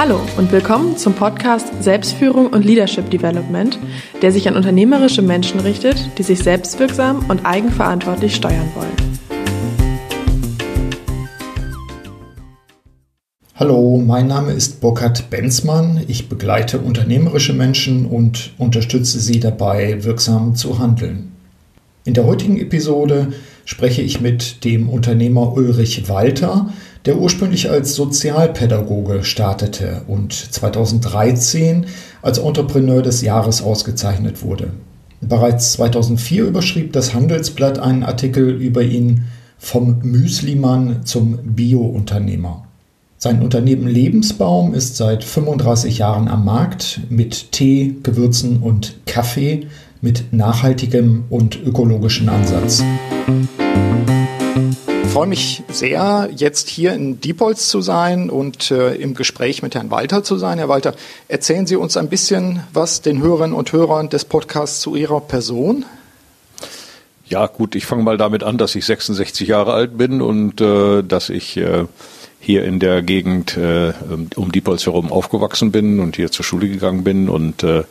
Hallo und willkommen zum Podcast Selbstführung und Leadership Development, der sich an unternehmerische Menschen richtet, die sich selbstwirksam und eigenverantwortlich steuern wollen. Hallo, mein Name ist Burkhard Benzmann. Ich begleite unternehmerische Menschen und unterstütze sie dabei, wirksam zu handeln. In der heutigen Episode spreche ich mit dem Unternehmer Ulrich Walter, der ursprünglich als Sozialpädagoge startete und 2013 als Entrepreneur des Jahres ausgezeichnet wurde. Bereits 2004 überschrieb das Handelsblatt einen Artikel über ihn vom Müslimann zum Bio-Unternehmer. Sein Unternehmen Lebensbaum ist seit 35 Jahren am Markt mit Tee, Gewürzen und Kaffee mit nachhaltigem und ökologischen Ansatz. Ich freue mich sehr, jetzt hier in Diepholz zu sein und äh, im Gespräch mit Herrn Walter zu sein. Herr Walter, erzählen Sie uns ein bisschen was den Hörerinnen und Hörern des Podcasts zu Ihrer Person. Ja, gut, ich fange mal damit an, dass ich 66 Jahre alt bin und äh, dass ich äh, hier in der Gegend äh, um Diepholz herum aufgewachsen bin und hier zur Schule gegangen bin und äh,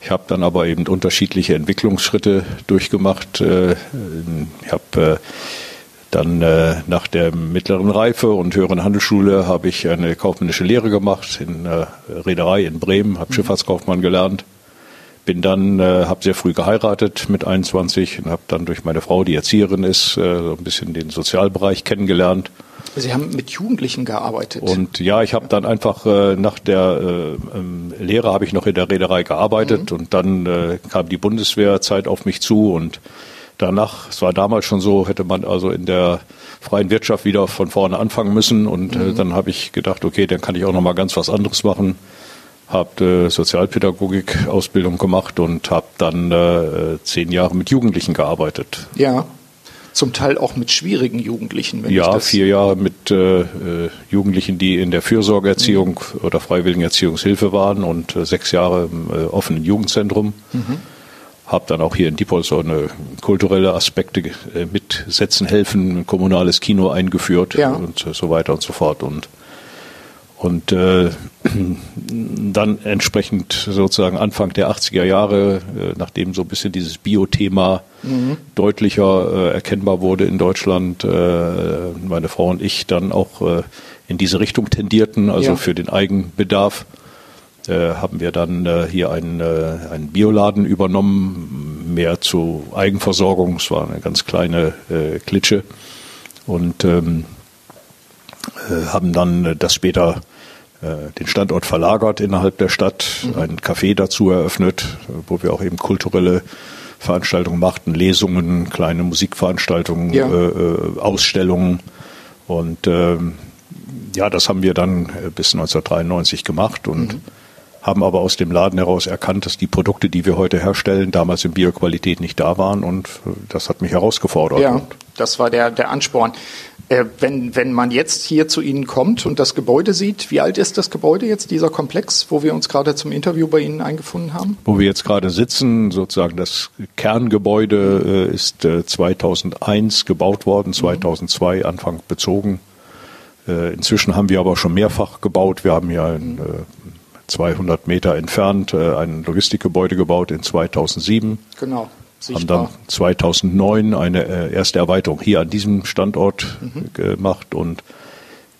ich habe dann aber eben unterschiedliche Entwicklungsschritte durchgemacht. Äh, ich habe dann äh, nach der mittleren Reife und höheren Handelsschule habe ich eine kaufmännische Lehre gemacht in äh, Reederei in Bremen, habe mhm. Schifffahrtskaufmann gelernt. Bin dann, äh, habe sehr früh geheiratet mit 21 und habe dann durch meine Frau, die Erzieherin ist, äh, so ein bisschen den Sozialbereich kennengelernt. Sie haben mit Jugendlichen gearbeitet. Und ja, ich habe dann einfach äh, nach der äh, ähm, Lehre habe ich noch in der Reederei gearbeitet mhm. und dann äh, kam die Bundeswehrzeit auf mich zu und danach, es war damals schon so, hätte man also in der freien Wirtschaft wieder von vorne anfangen müssen. Und äh, mhm. dann habe ich gedacht, okay, dann kann ich auch noch mal ganz was anderes machen. Habe äh, Sozialpädagogik-Ausbildung gemacht und habe dann äh, zehn Jahre mit Jugendlichen gearbeitet. Ja, zum Teil auch mit schwierigen Jugendlichen. Wenn ja, vier Jahre mit äh, äh, Jugendlichen, die in der Fürsorgeerziehung mhm. oder freiwilligen Erziehungshilfe waren und äh, sechs Jahre im offenen Jugendzentrum. Mhm habe dann auch hier in Diepholz so eine kulturelle Aspekte äh, mitsetzen helfen, ein kommunales Kino eingeführt ja. und so weiter und so fort und und äh, dann entsprechend sozusagen Anfang der 80er Jahre, äh, nachdem so ein bisschen dieses Bio-Thema mhm. deutlicher äh, erkennbar wurde in Deutschland, äh, meine Frau und ich dann auch äh, in diese Richtung tendierten, also ja. für den Eigenbedarf haben wir dann äh, hier einen, äh, einen Bioladen übernommen, mehr zu Eigenversorgung. Es war eine ganz kleine äh, Klitsche und ähm, äh, haben dann das später äh, den Standort verlagert innerhalb der Stadt, mhm. ein Café dazu eröffnet, wo wir auch eben kulturelle Veranstaltungen machten, Lesungen, kleine Musikveranstaltungen, ja. äh, Ausstellungen und ähm, ja, das haben wir dann bis 1993 gemacht und mhm haben aber aus dem Laden heraus erkannt, dass die Produkte, die wir heute herstellen, damals in Bioqualität nicht da waren und äh, das hat mich herausgefordert. Ja, das war der, der Ansporn. Äh, wenn, wenn man jetzt hier zu Ihnen kommt und das Gebäude sieht, wie alt ist das Gebäude jetzt, dieser Komplex, wo wir uns gerade zum Interview bei Ihnen eingefunden haben? Wo wir jetzt gerade sitzen, sozusagen das Kerngebäude äh, ist äh, 2001 gebaut worden, 2002 mhm. Anfang bezogen. Äh, inzwischen haben wir aber schon mehrfach gebaut. Wir haben ja ein 200 Meter entfernt äh, ein Logistikgebäude gebaut in 2007. Genau. Sichtbar. Haben dann 2009 eine äh, erste Erweiterung hier an diesem Standort mhm. gemacht und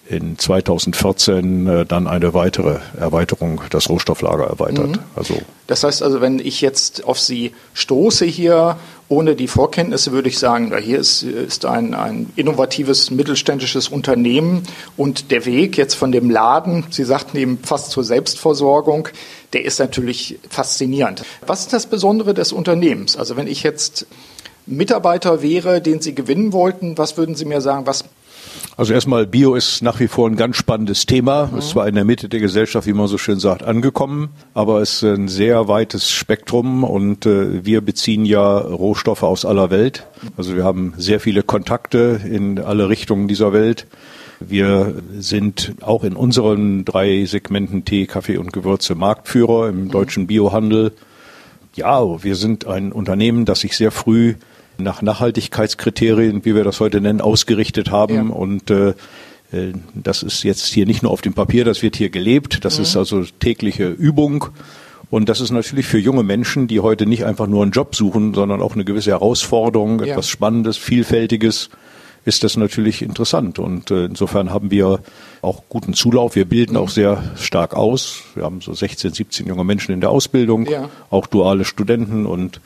in 2014 äh, dann eine weitere Erweiterung, das Rohstofflager erweitert. Mhm. Also das heißt also, wenn ich jetzt auf Sie stoße hier, ohne die Vorkenntnisse, würde ich sagen, ja, hier ist, ist ein, ein innovatives mittelständisches Unternehmen und der Weg jetzt von dem Laden, Sie sagten eben fast zur Selbstversorgung, der ist natürlich faszinierend. Was ist das Besondere des Unternehmens? Also wenn ich jetzt Mitarbeiter wäre, den Sie gewinnen wollten, was würden Sie mir sagen, was also erstmal, Bio ist nach wie vor ein ganz spannendes Thema. Mhm. Ist zwar in der Mitte der Gesellschaft, wie man so schön sagt, angekommen, aber es ist ein sehr weites Spektrum und äh, wir beziehen ja Rohstoffe aus aller Welt. Also wir haben sehr viele Kontakte in alle Richtungen dieser Welt. Wir sind auch in unseren drei Segmenten Tee, Kaffee und Gewürze Marktführer im mhm. deutschen Biohandel. Ja, wir sind ein Unternehmen, das sich sehr früh nach Nachhaltigkeitskriterien, wie wir das heute nennen, ausgerichtet haben ja. und äh, Äh, das ist jetzt hier nicht nur auf dem Papier, das wird hier gelebt. Das mhm. ist also tägliche Übung. Und das ist natürlich für junge Menschen, die heute nicht einfach nur einen Job suchen, sondern auch eine gewisse Herausforderung, ja. etwas Spannendes, Vielfältiges, ist das natürlich interessant. Und äh, insofern haben wir auch guten Zulauf. Wir bilden auch sehr stark aus. Wir haben so 16, 17 junge Menschen in der Ausbildung, ja. auch duale Studenten und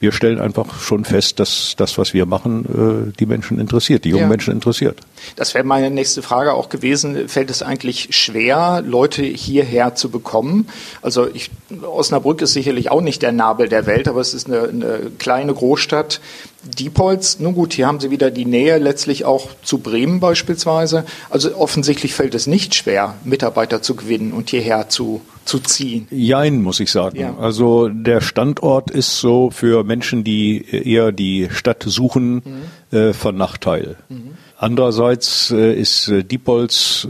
wir stellen einfach schon fest, dass das, was wir machen, äh, die Menschen interessiert, die jungen ja. Menschen interessiert. Das wäre meine nächste Frage auch gewesen. Fällt es eigentlich schwer, Leute hierher zu bekommen? Also ich, Osnabrück ist sicherlich auch nicht der Nabel der Welt, aber es ist eine, eine kleine Großstadt. Diepholz, nun gut, hier haben Sie wieder die Nähe letztlich auch zu Bremen beispielsweise. Also offensichtlich fällt es nicht schwer, Mitarbeiter zu gewinnen und hierher zu, zu ziehen. Jein, muss ich sagen. Ja. Also der Standort ist so für Menschen, die eher die Stadt suchen, mhm. äh, von Nachteil. Mhm. Andererseits äh, ist äh, Diepholz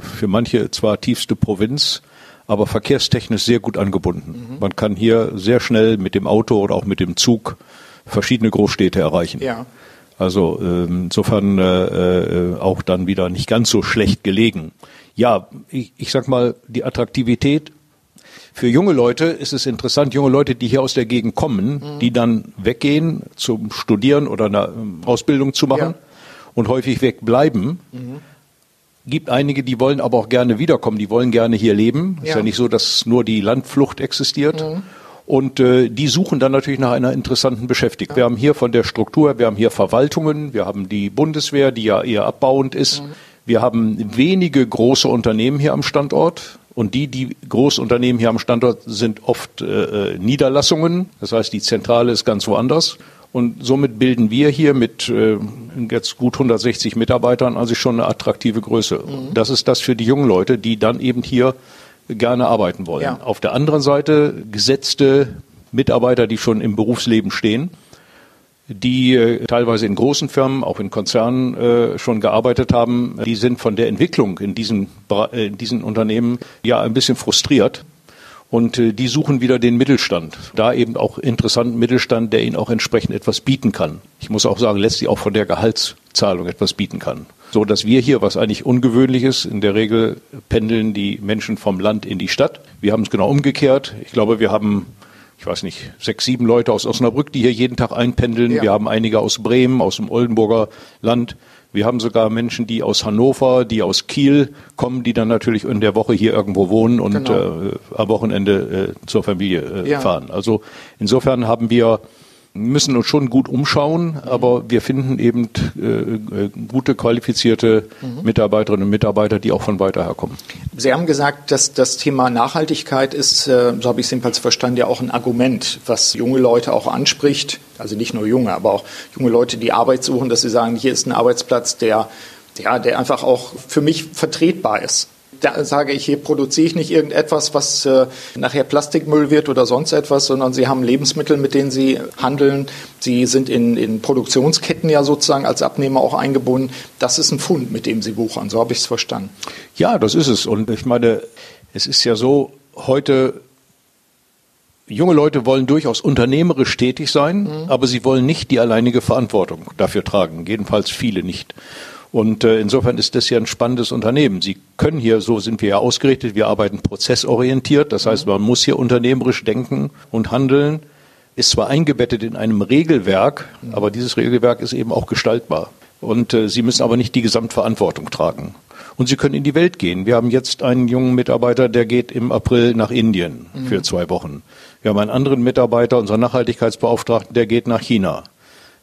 für manche zwar tiefste Provinz, aber verkehrstechnisch sehr gut angebunden. Mhm. Man kann hier sehr schnell mit dem Auto oder auch mit dem Zug verschiedene Großstädte erreichen. Ja. Also ähm, insofern äh, äh, auch dann wieder nicht ganz so schlecht gelegen. Ja, ich, ich sag mal, die Attraktivität für junge Leute ist es interessant, junge Leute, die hier aus der Gegend kommen, mhm. die dann weggehen zum Studieren oder eine ähm, Ausbildung zu machen. Ja und häufig wegbleiben. Mhm. Gibt einige, die wollen aber auch gerne wiederkommen, die wollen gerne hier leben. Ja. Ist ja nicht so, dass nur die Landflucht existiert. Mhm. Und äh, die suchen dann natürlich nach einer interessanten Beschäftigung. Wir haben hier von der Struktur, wir haben hier Verwaltungen, wir haben die Bundeswehr, die ja eher abbauend ist. Mhm. Wir haben wenige große Unternehmen hier am Standort. Und die, die Großunternehmen hier am Standort sind oft äh, äh Niederlassungen. Das heißt, die Zentrale ist ganz woanders. Und somit bilden wir hier mit äh, jetzt gut 160 Mitarbeitern also schon eine attraktive Größe. Mhm. Das ist das für die jungen Leute, die dann eben hier gerne arbeiten wollen. Ja. Auf der anderen Seite gesetzte Mitarbeiter, die schon im Berufsleben stehen, die äh, teilweise in großen Firmen, auch in Konzernen äh, schon gearbeitet haben, die sind von der Entwicklung in diesen, äh, in diesen Unternehmen ja ein bisschen frustriert und äh, die suchen wieder den Mittelstand. Da eben auch interessanten Mittelstand, der ihnen auch entsprechend etwas bieten kann. Ich muss auch sagen, letztlich auch von der Gehaltszahlung etwas bieten kann. So dass wir hier, was eigentlich ungewöhnlich ist, in der Regel pendeln die Menschen vom Land in die Stadt. Wir haben es genau umgekehrt. Ich glaube, wir haben ich weiß nicht, sechs, sieben Leute aus Osnabrück, die hier jeden Tag einpendeln. Ja. Wir haben einige aus Bremen, aus dem Oldenburger Land. Wir haben sogar Menschen, die aus Hannover, die aus Kiel kommen, die dann natürlich in der Woche hier irgendwo wohnen und genau. äh, am Wochenende äh, zur Familie äh, ja. fahren. Also insofern haben wir müssen uns schon gut umschauen, aber wir finden eben äh, äh, gute, qualifizierte mhm. Mitarbeiterinnen und Mitarbeiter, die auch von weiter her kommen. Sie haben gesagt, dass das Thema Nachhaltigkeit ist, äh, so habe ich es jedenfalls verstanden, ja auch ein Argument, was junge Leute auch anspricht. Also nicht nur junge, aber auch junge Leute, die Arbeit suchen, dass sie sagen, hier ist ein Arbeitsplatz, der, ja, der einfach auch für mich vertretbar ist da sage ich, hier produziere ich nicht irgendetwas, was äh, nachher Plastikmüll wird oder sonst etwas, sondern sie haben Lebensmittel, mit denen sie handeln. Sie sind in, in Produktionsketten ja sozusagen als Abnehmer auch eingebunden. Das ist ein Fund, mit dem sie wuchern. So habe ich es verstanden. Ja, das ist es. Und ich meine, es ist ja so, heute junge Leute wollen durchaus unternehmerisch tätig sein, mhm. aber sie wollen nicht die alleinige Verantwortung dafür tragen. Jedenfalls viele nicht. Und äh, insofern ist das ja ein spannendes Unternehmen. Sie können hier, so sind wir ja ausgerichtet, wir arbeiten prozessorientiert. Das heißt, man muss hier unternehmerisch denken und handeln. Ist zwar eingebettet in einem Regelwerk, aber dieses Regelwerk ist eben auch gestaltbar. Und äh, Sie müssen aber nicht die Gesamtverantwortung tragen. Und Sie können in die Welt gehen. Wir haben jetzt einen jungen Mitarbeiter, der geht im April nach Indien mhm. für zwei Wochen. Wir haben einen anderen Mitarbeiter, unseren Nachhaltigkeitsbeauftragten, der geht nach China.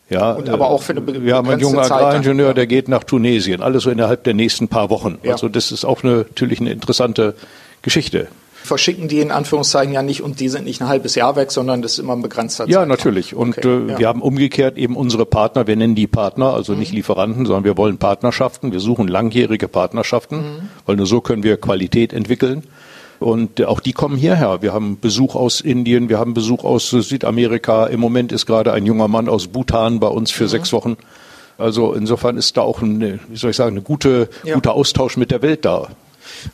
Ja, und aber auch für eine Wir haben einen jungen Agraringenieur, der geht nach Tunesien, alles so innerhalb der nächsten paar Wochen. Ja. Also das ist auch eine, natürlich eine interessante Geschichte verschicken die in Anführungszeichen ja nicht und die sind nicht ein halbes Jahr weg, sondern das ist immer ein begrenzter Zeitraum. Ja, natürlich. Und okay, äh, ja. wir haben umgekehrt eben unsere Partner, wir nennen die Partner, also mhm. nicht Lieferanten, sondern wir wollen Partnerschaften. Wir suchen langjährige Partnerschaften, mhm. weil nur so können wir Qualität entwickeln. Und auch die kommen hierher. Wir haben Besuch aus Indien, wir haben Besuch aus Südamerika. Im Moment ist gerade ein junger Mann aus Bhutan bei uns für mhm. sechs Wochen. Also insofern ist da auch ein, wie soll ich sagen, eine gute, ja. guter Austausch mit der Welt da.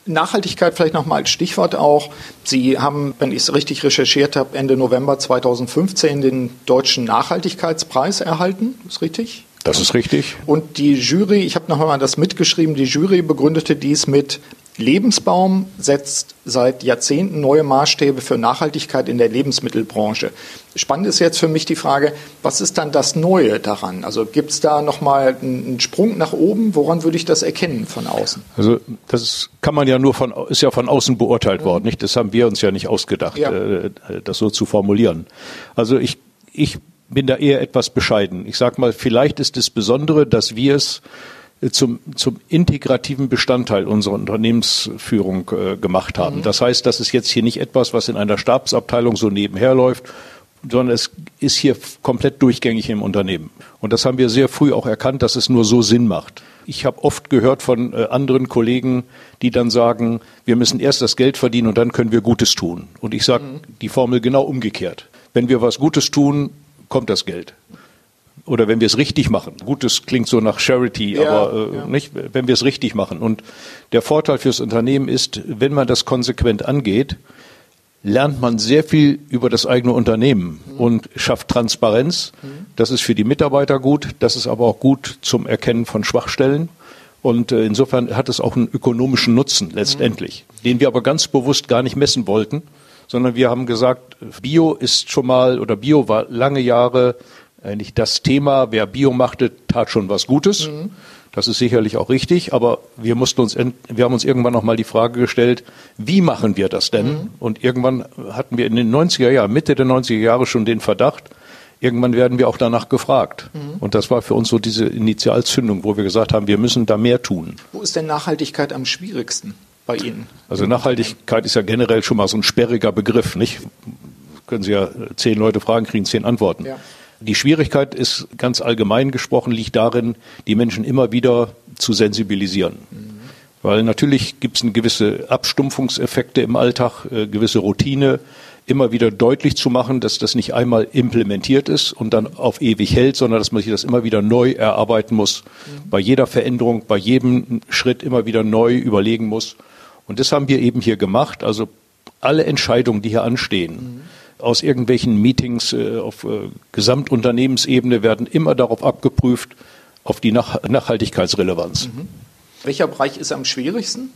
Nachhaltigkeit vielleicht nochmal als Stichwort auch. Sie haben, wenn ich es richtig recherchiert habe, Ende November 2015 den Deutschen Nachhaltigkeitspreis erhalten. Ist richtig? Das ist richtig. Und die Jury, ich habe noch mal das mitgeschrieben, die Jury begründete dies mit Lebensbaum setzt seit Jahrzehnten neue Maßstäbe für Nachhaltigkeit in der Lebensmittelbranche. Spannend ist jetzt für mich die Frage, was ist dann das Neue daran? Also gibt es da nochmal einen Sprung nach oben? Woran würde ich das erkennen von außen? Also das kann man ja nur von, ist ja von außen beurteilt mhm. worden, nicht? Das haben wir uns ja nicht ausgedacht, ja. Äh, das so zu formulieren. Also ich, ich bin da eher etwas bescheiden. Ich sage mal, vielleicht ist das Besondere, dass wir es zum, zum integrativen Bestandteil unserer Unternehmensführung äh, gemacht haben. Mhm. Das heißt, das ist jetzt hier nicht etwas, was in einer Stabsabteilung so nebenher läuft, sondern es ist hier komplett durchgängig im Unternehmen. Und das haben wir sehr früh auch erkannt, dass es nur so Sinn macht. Ich habe oft gehört von äh, anderen Kollegen, die dann sagen, wir müssen erst das Geld verdienen und dann können wir Gutes tun. Und ich sage mhm. die Formel genau umgekehrt. Wenn wir was Gutes tun, kommt das Geld oder wenn wir es richtig machen. Gut, das klingt so nach Charity, ja, aber äh, ja. nicht, wenn wir es richtig machen. Und der Vorteil fürs Unternehmen ist, wenn man das konsequent angeht, lernt man sehr viel über das eigene Unternehmen mhm. und schafft Transparenz. Mhm. Das ist für die Mitarbeiter gut, das ist aber auch gut zum Erkennen von Schwachstellen. Und äh, insofern hat es auch einen ökonomischen Nutzen letztendlich, mhm. den wir aber ganz bewusst gar nicht messen wollten, sondern wir haben gesagt, Bio ist schon mal oder Bio war lange Jahre eigentlich das Thema, wer Bio machte, tat schon was Gutes. Mhm. Das ist sicherlich auch richtig, aber wir mussten uns, wir haben uns irgendwann noch mal die Frage gestellt, wie machen wir das denn? Mhm. Und irgendwann hatten wir in den 90er Jahren, Mitte der 90er Jahre schon den Verdacht, irgendwann werden wir auch danach gefragt. Mhm. Und das war für uns so diese Initialzündung, wo wir gesagt haben, wir müssen da mehr tun. Wo ist denn Nachhaltigkeit am schwierigsten bei Ihnen? Also Nachhaltigkeit ist ja generell schon mal so ein sperriger Begriff, nicht? Können Sie ja zehn Leute fragen, kriegen zehn Antworten. Ja. Die Schwierigkeit ist ganz allgemein gesprochen, liegt darin, die Menschen immer wieder zu sensibilisieren. Mhm. Weil natürlich gibt es gewisse Abstumpfungseffekte im Alltag, äh, gewisse Routine, immer wieder deutlich zu machen, dass das nicht einmal implementiert ist und dann auf ewig hält, sondern dass man sich das immer wieder neu erarbeiten muss, mhm. bei jeder Veränderung, bei jedem Schritt immer wieder neu überlegen muss. Und das haben wir eben hier gemacht. Also alle Entscheidungen, die hier anstehen, mhm aus irgendwelchen Meetings äh, auf äh, Gesamtunternehmensebene werden immer darauf abgeprüft, auf die Nach Nachhaltigkeitsrelevanz. Mhm. Welcher Bereich ist am schwierigsten?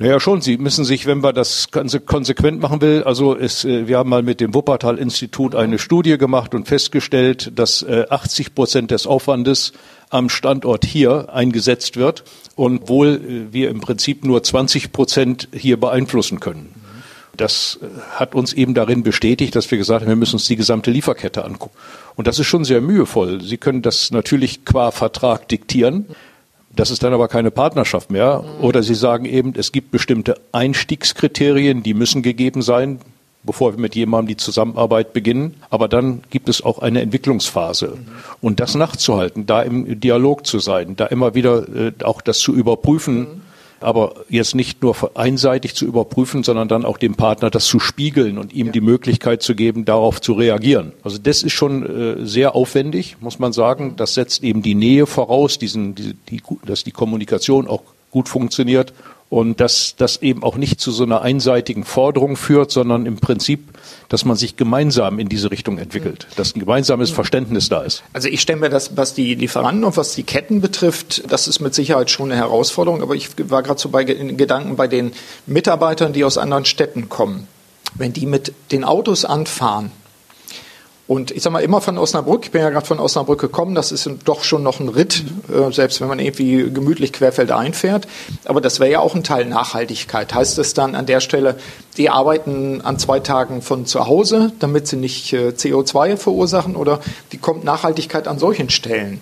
Naja, schon. Sie müssen sich, wenn man das Ganze konsequent machen will, also ist, äh, wir haben mal mit dem Wuppertal-Institut eine. Studie gemacht und festgestellt, dass 80 äh, Prozent des Aufwandes am Standort hier eingesetzt wird und wohl wir im Prinzip nur 20 Prozent hier beeinflussen können das äh, hat uns eben darin bestätigt, dass wir gesagt haben, wir müssen uns die gesamte Lieferkette angucken. Und das ist schon sehr mühevoll. Sie können das natürlich qua Vertrag diktieren. Das ist dann aber keine Partnerschaft mehr. Oder Sie sagen eben, es gibt bestimmte Einstiegskriterien, die müssen gegeben sein, bevor wir mit jemandem die Zusammenarbeit beginnen. Aber dann gibt es auch eine Entwicklungsphase. Und das nachzuhalten, da im Dialog zu sein, da immer wieder äh, auch das zu überprüfen, aber jetzt nicht nur einseitig zu überprüfen, sondern dann auch dem Partner das zu spiegeln und ihm ja. die Möglichkeit zu geben, darauf zu reagieren. Also das ist schon äh, sehr aufwendig, muss man sagen. Das setzt eben die Nähe voraus, diesen, die, die, dass die Kommunikation auch gut funktioniert und dass das eben auch nicht zu so einer einseitigen Forderung führt, sondern im Prinzip, dass man sich gemeinsam in diese Richtung entwickelt, dass ein gemeinsames Verständnis da ist. Also ich stelle mir das, was die Lieferanten und was die Ketten betrifft, das ist mit Sicherheit schon eine Herausforderung, aber ich war gerade so bei Gedanken bei den Mitarbeitern, die aus anderen Städten kommen. Wenn die mit den Autos anfahren, und ich sag mal, immer von Osnabrück, ich bin ja gerade von Osnabrück gekommen, das ist doch schon noch ein Ritt, äh, selbst wenn man irgendwie gemütlich querfeldein fährt. Aber das wäre ja auch ein Teil Nachhaltigkeit. Heißt es dann an der Stelle, die arbeiten an zwei Tagen von zu Hause, damit sie nicht äh, CO2 verursachen? Oder wie kommt Nachhaltigkeit an solchen Stellen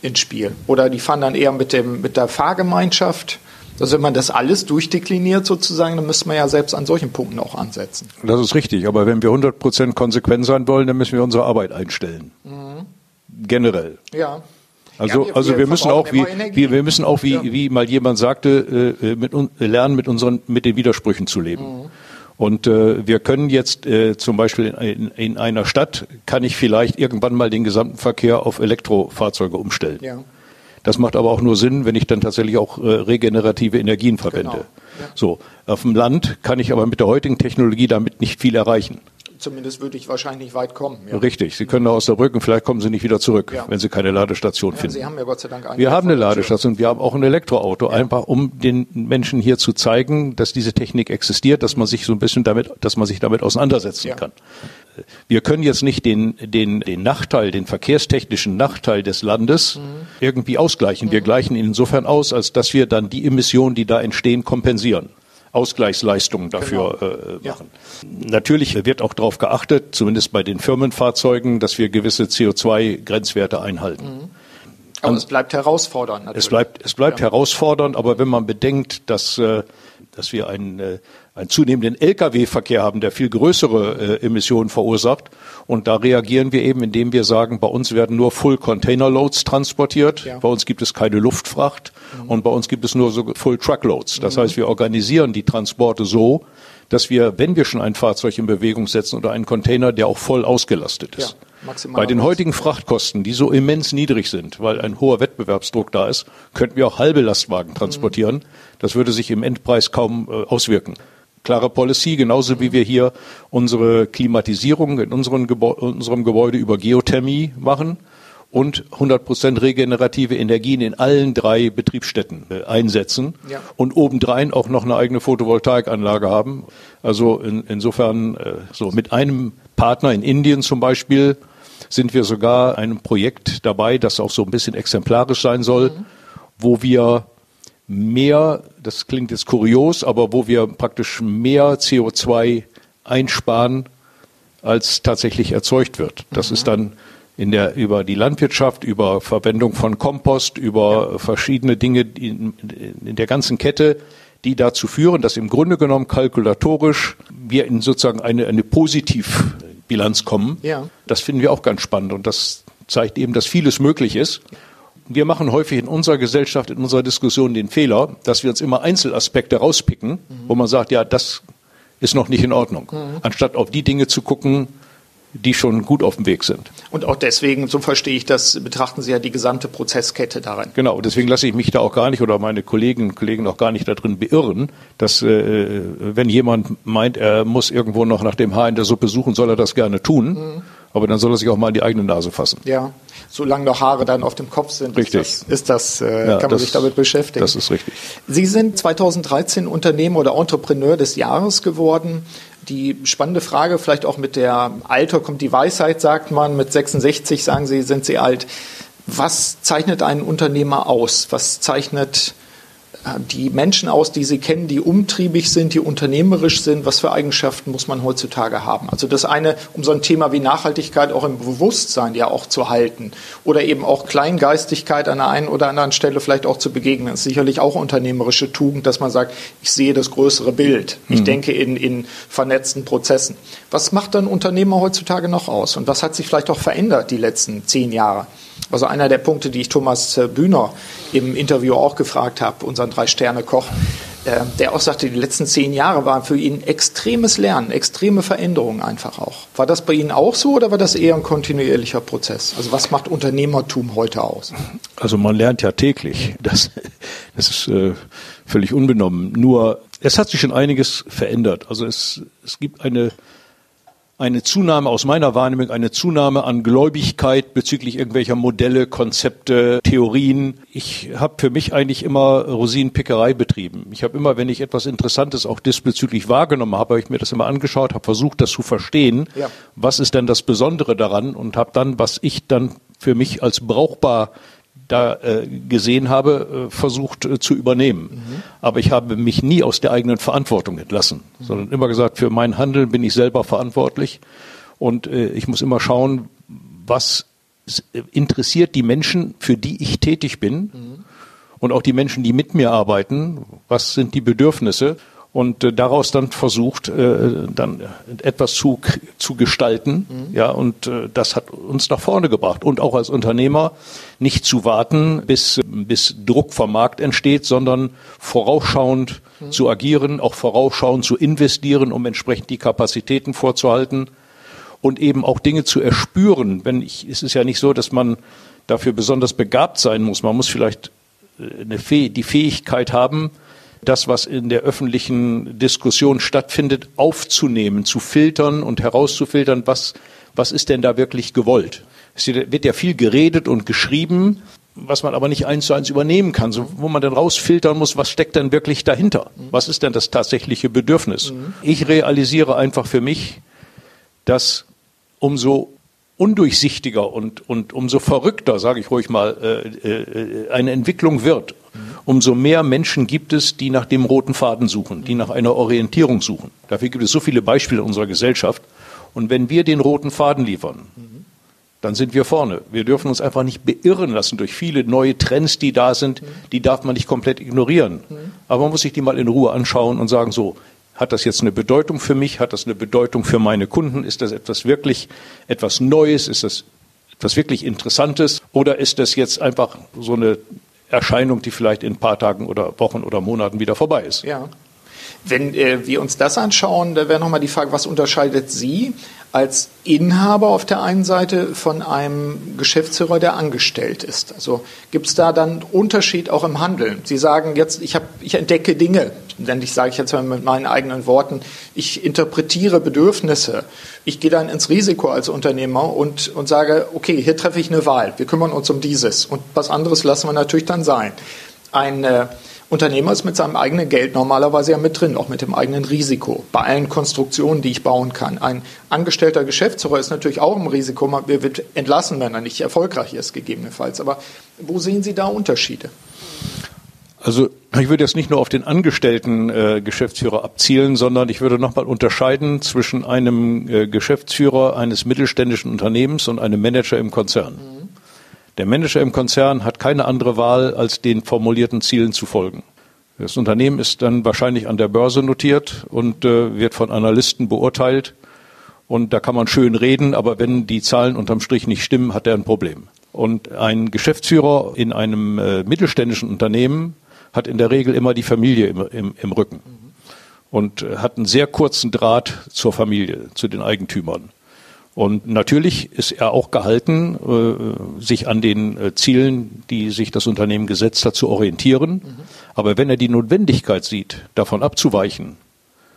ins Spiel? Oder die fahren dann eher mit, dem, mit der Fahrgemeinschaft? Also wenn man das alles durchdekliniert sozusagen, dann müsste man ja selbst an solchen Punkten auch ansetzen. Das ist richtig, aber wenn wir 100 Prozent konsequent sein wollen, dann müssen wir unsere Arbeit einstellen. Mhm. Generell. Ja. Also, ja, wir, also wir, wir müssen auch, wie, wie, wir müssen auch, wie, ja. wie mal jemand sagte, äh, mit, lernen, mit unseren, mit den Widersprüchen zu leben. Mhm. Und äh, wir können jetzt äh, zum Beispiel in, in, einer Stadt, kann ich vielleicht irgendwann mal den gesamten Verkehr auf Elektrofahrzeuge umstellen. Ja. Das macht aber auch nur Sinn, wenn ich dann tatsächlich auch äh, regenerative Energien verwende. Genau. Ja. So, auf dem Land kann ich aber mit der heutigen Technologie damit nicht viel erreichen. Zumindest würde ich wahrscheinlich nicht weit kommen. Ja. Richtig. Sie können aus der Brücke, vielleicht kommen Sie nicht wieder zurück, ja. wenn Sie keine Ladestation finden. Sie haben ja Gott sei Dank eine. Wir haben eine Ladestation. Wir haben auch ein Elektroauto, einfach um den Menschen hier zu zeigen, dass diese Technik existiert, dass man sich so ein bisschen damit, dass man sich damit auseinandersetzen kann. Wir können jetzt nicht den, den, den Nachteil, den verkehrstechnischen Nachteil des Landes mhm. irgendwie ausgleichen. Wir mhm. gleichen ihn insofern aus, als dass wir dann die Emissionen, die da entstehen, kompensieren. Ausgleichsleistungen dafür genau. äh, machen. Ja. Natürlich wird auch darauf geachtet, zumindest bei den Firmenfahrzeugen, dass wir gewisse CO2-Grenzwerte einhalten. Mhm. Aber Und es bleibt herausfordernd. Natürlich. Es bleibt, es bleibt ja. herausfordernd, aber wenn man bedenkt, dass, äh, dass wir einen, äh, einen zunehmenden Lkw-Verkehr haben, der viel größere äh, Emissionen verursacht, und da reagieren wir eben, indem wir sagen, bei uns werden nur Full Container Loads transportiert, ja. bei uns gibt es keine Luftfracht mhm. und bei uns gibt es nur so Full Truckloads. Das mhm. heißt, wir organisieren die Transporte so, dass wir, wenn wir schon ein Fahrzeug in Bewegung setzen oder einen Container, der auch voll ausgelastet ist. Ja, Bei den heutigen Frachtkosten, die so immens niedrig sind, weil ein hoher Wettbewerbsdruck da ist, könnten wir auch halbe Lastwagen transportieren. Mhm. Das würde sich im Endpreis kaum äh, auswirken klare Policy, genauso wie wir hier unsere Klimatisierung in unserem, Gebäu unserem Gebäude über Geothermie machen und 100% regenerative Energien in allen drei Betriebsstätten äh, einsetzen ja. und obendrein auch noch eine eigene Photovoltaikanlage haben. Also in, insofern äh, so mit einem Partner in Indien zum Beispiel sind wir sogar einem Projekt dabei, das auch so ein bisschen exemplarisch sein soll, mhm. wo wir mehr, das klingt jetzt kurios, aber wo wir praktisch mehr CO2 einsparen, als tatsächlich erzeugt wird. Das mhm. ist dann in der, über die Landwirtschaft, über Verwendung von Kompost, über ja. verschiedene Dinge in, in, der ganzen Kette, die dazu führen, dass im Grunde genommen kalkulatorisch wir in sozusagen eine, eine Positivbilanz kommen. Ja. Das finden wir auch ganz spannend und das zeigt eben, dass vieles möglich ist wir machen häufig in unserer Gesellschaft, in unserer Diskussion den Fehler, dass wir uns immer Einzelaspekte rauspicken, mhm. wo man sagt, ja, das ist noch nicht in Ordnung, mhm. anstatt auf die Dinge zu gucken, die schon gut auf dem Weg sind. Und auch deswegen, so verstehe ich das, betrachten Sie ja die gesamte Prozesskette darin. Genau, deswegen lasse ich mich da auch gar nicht oder meine Kolleginnen und Kollegen auch gar nicht darin beirren, dass äh, wenn jemand meint, er muss irgendwo noch nach dem Haar in der Suppe suchen, soll er das gerne tun. Mhm. Aber dann soll er sich auch mal in die eigene Nase fassen. Ja, solange noch Haare dann auf dem Kopf sind, richtig. ist das, ist das äh, ja, kann man das, sich damit beschäftigen. Das ist richtig. Sie sind 2013 Unternehmer oder Entrepreneur des Jahres geworden. Die spannende Frage, vielleicht auch mit der Alter kommt die Weisheit, sagt man. Mit 66 sagen Sie, sind Sie alt. Was zeichnet einen Unternehmer aus? Was zeichnet die Menschen aus, die Sie kennen, die umtriebig sind, die unternehmerisch sind? Was für Eigenschaften muss man heutzutage haben? Also das eine, um so ein Thema wie Nachhaltigkeit auch im Bewusstsein ja auch zu halten oder eben auch Kleingeistigkeit an der einen oder anderen Stelle vielleicht auch zu begegnen. Das ist sicherlich auch unternehmerische Tugend, dass man sagt, ich sehe das größere Bild. Ich mhm. denke in, in vernetzten Prozessen. Was macht dann Unternehmer heutzutage noch aus? Und was hat sich vielleicht auch verändert die letzten zehn Jahre? Also einer der Punkte, die ich Thomas äh, Bühner im Interview auch gefragt habe, unseren Drei-Sterne-Koch, äh, der auch sagte, die letzten zehn Jahre waren für ihn extremes Lernen, extreme Veränderungen einfach auch. War das bei Ihnen auch so oder war das eher ein kontinuierlicher Prozess? Also was macht Unternehmertum heute aus? Also man lernt ja täglich. Das, das ist äh, völlig unbenommen. Nur es hat sich schon einiges verändert. Also es, es gibt eine eine Zunahme aus meiner Wahrnehmung, eine Zunahme an Gläubigkeit bezüglich irgendwelcher Modelle, Konzepte, Theorien. Ich habe für mich eigentlich immer Rosinenpickerei betrieben. Ich habe immer, wenn ich etwas Interessantes auch diesbezüglich wahrgenommen habe, habe ich mir das immer angeschaut, habe versucht, das zu verstehen. Ja. Was ist denn das Besondere daran? Und habe dann, was ich dann für mich als brauchbar da äh, gesehen habe, äh, versucht äh, zu übernehmen. Mhm. Aber ich habe mich nie aus der eigenen Verantwortung entlassen, mhm. sondern immer gesagt, für mein Handeln bin ich selber verantwortlich und äh, ich muss immer schauen, was äh, interessiert die Menschen, für die ich tätig bin mhm. und auch die Menschen, die mit mir arbeiten, was sind die Bedürfnisse und äh, daraus dann versucht, äh, dann etwas zu, zu gestalten. Mhm. Ja, und äh, das hat uns nach vorne gebracht. Und auch als Unternehmer nicht zu warten, bis, bis Druck vom Markt entsteht, sondern vorausschauend mhm. zu agieren, auch vorausschauend zu investieren, um entsprechend die Kapazitäten vorzuhalten und eben auch Dinge zu erspüren. Wenn ich, es ist ja nicht so, dass man dafür besonders begabt sein muss. Man muss vielleicht äh, eine Fäh die Fähigkeit haben, das, was in der öffentlichen Diskussion stattfindet, aufzunehmen, zu filtern und herauszufiltern, was, was ist denn da wirklich gewollt. Es wird ja viel geredet und geschrieben, was man aber nicht eins zu eins übernehmen kann, so, wo man dann rausfiltern muss, was steckt denn wirklich dahinter? Was ist denn das tatsächliche Bedürfnis? Mhm. Ich realisiere einfach für mich, dass umso undurchsichtiger und, und umso verrückter, sage ich ruhig mal, äh, äh, eine Entwicklung wird, umso mehr Menschen gibt es, die nach dem roten Faden suchen, die nach einer Orientierung suchen. Dafür gibt es so viele Beispiele in unserer Gesellschaft. Und wenn wir den roten Faden liefern, dann sind wir vorne. Wir dürfen uns einfach nicht beirren lassen durch viele neue Trends, die da sind. Die darf man nicht komplett ignorieren. Aber man muss sich die mal in Ruhe anschauen und sagen, so, hat das jetzt eine Bedeutung für mich? Hat das eine Bedeutung für meine Kunden? Ist das etwas wirklich, etwas Neues? Ist das etwas wirklich Interessantes? Oder ist das jetzt einfach so eine Erscheinung, die vielleicht in ein paar Tagen oder Wochen oder Monaten wieder vorbei ist? Ja. Wenn äh, wir uns das anschauen, da wäre nochmal die Frage, was unterscheidet Sie als Inhaber auf der einen Seite von einem Geschäftsführer, der angestellt ist? Also gibt es da dann Unterschied auch im Handeln? Sie sagen jetzt, ich, hab, ich entdecke Dinge, denn ich sage ich jetzt mal mit meinen eigenen Worten, ich interpretiere Bedürfnisse, ich gehe dann ins Risiko als Unternehmer und, und sage, okay, hier treffe ich eine Wahl, wir kümmern uns um dieses und was anderes lassen wir natürlich dann sein. Ein äh, Unternehmer ist mit seinem eigenen Geld normalerweise ja mit drin, auch mit dem eigenen Risiko, bei allen Konstruktionen, die ich bauen kann. Ein angestellter Geschäftsführer ist natürlich auch im Risiko, man wird entlassen, wenn er nicht erfolgreich ist, gegebenenfalls. Aber wo sehen Sie da Unterschiede? Also ich würde jetzt nicht nur auf den angestellten äh, Geschäftsführer abzielen, sondern ich würde nochmal unterscheiden zwischen einem äh, Geschäftsführer eines mittelständischen Unternehmens und einem Manager im Konzern. Mhm. Der Manager im Konzern hat keine andere Wahl, als den formulierten Zielen zu folgen. Das Unternehmen ist dann wahrscheinlich an der Börse notiert und äh, wird von Analysten beurteilt. Und da kann man schön reden, aber wenn die Zahlen unterm Strich nicht stimmen, hat er ein Problem. Und ein Geschäftsführer in einem äh, mittelständischen Unternehmen hat in der Regel immer die Familie im, im, im Rücken und hat einen sehr kurzen Draht zur Familie, zu den Eigentümern. Und natürlich ist er auch gehalten, äh, sich an den äh, Zielen, die sich das Unternehmen gesetzt hat, zu orientieren. Aber wenn er die Notwendigkeit sieht, davon abzuweichen,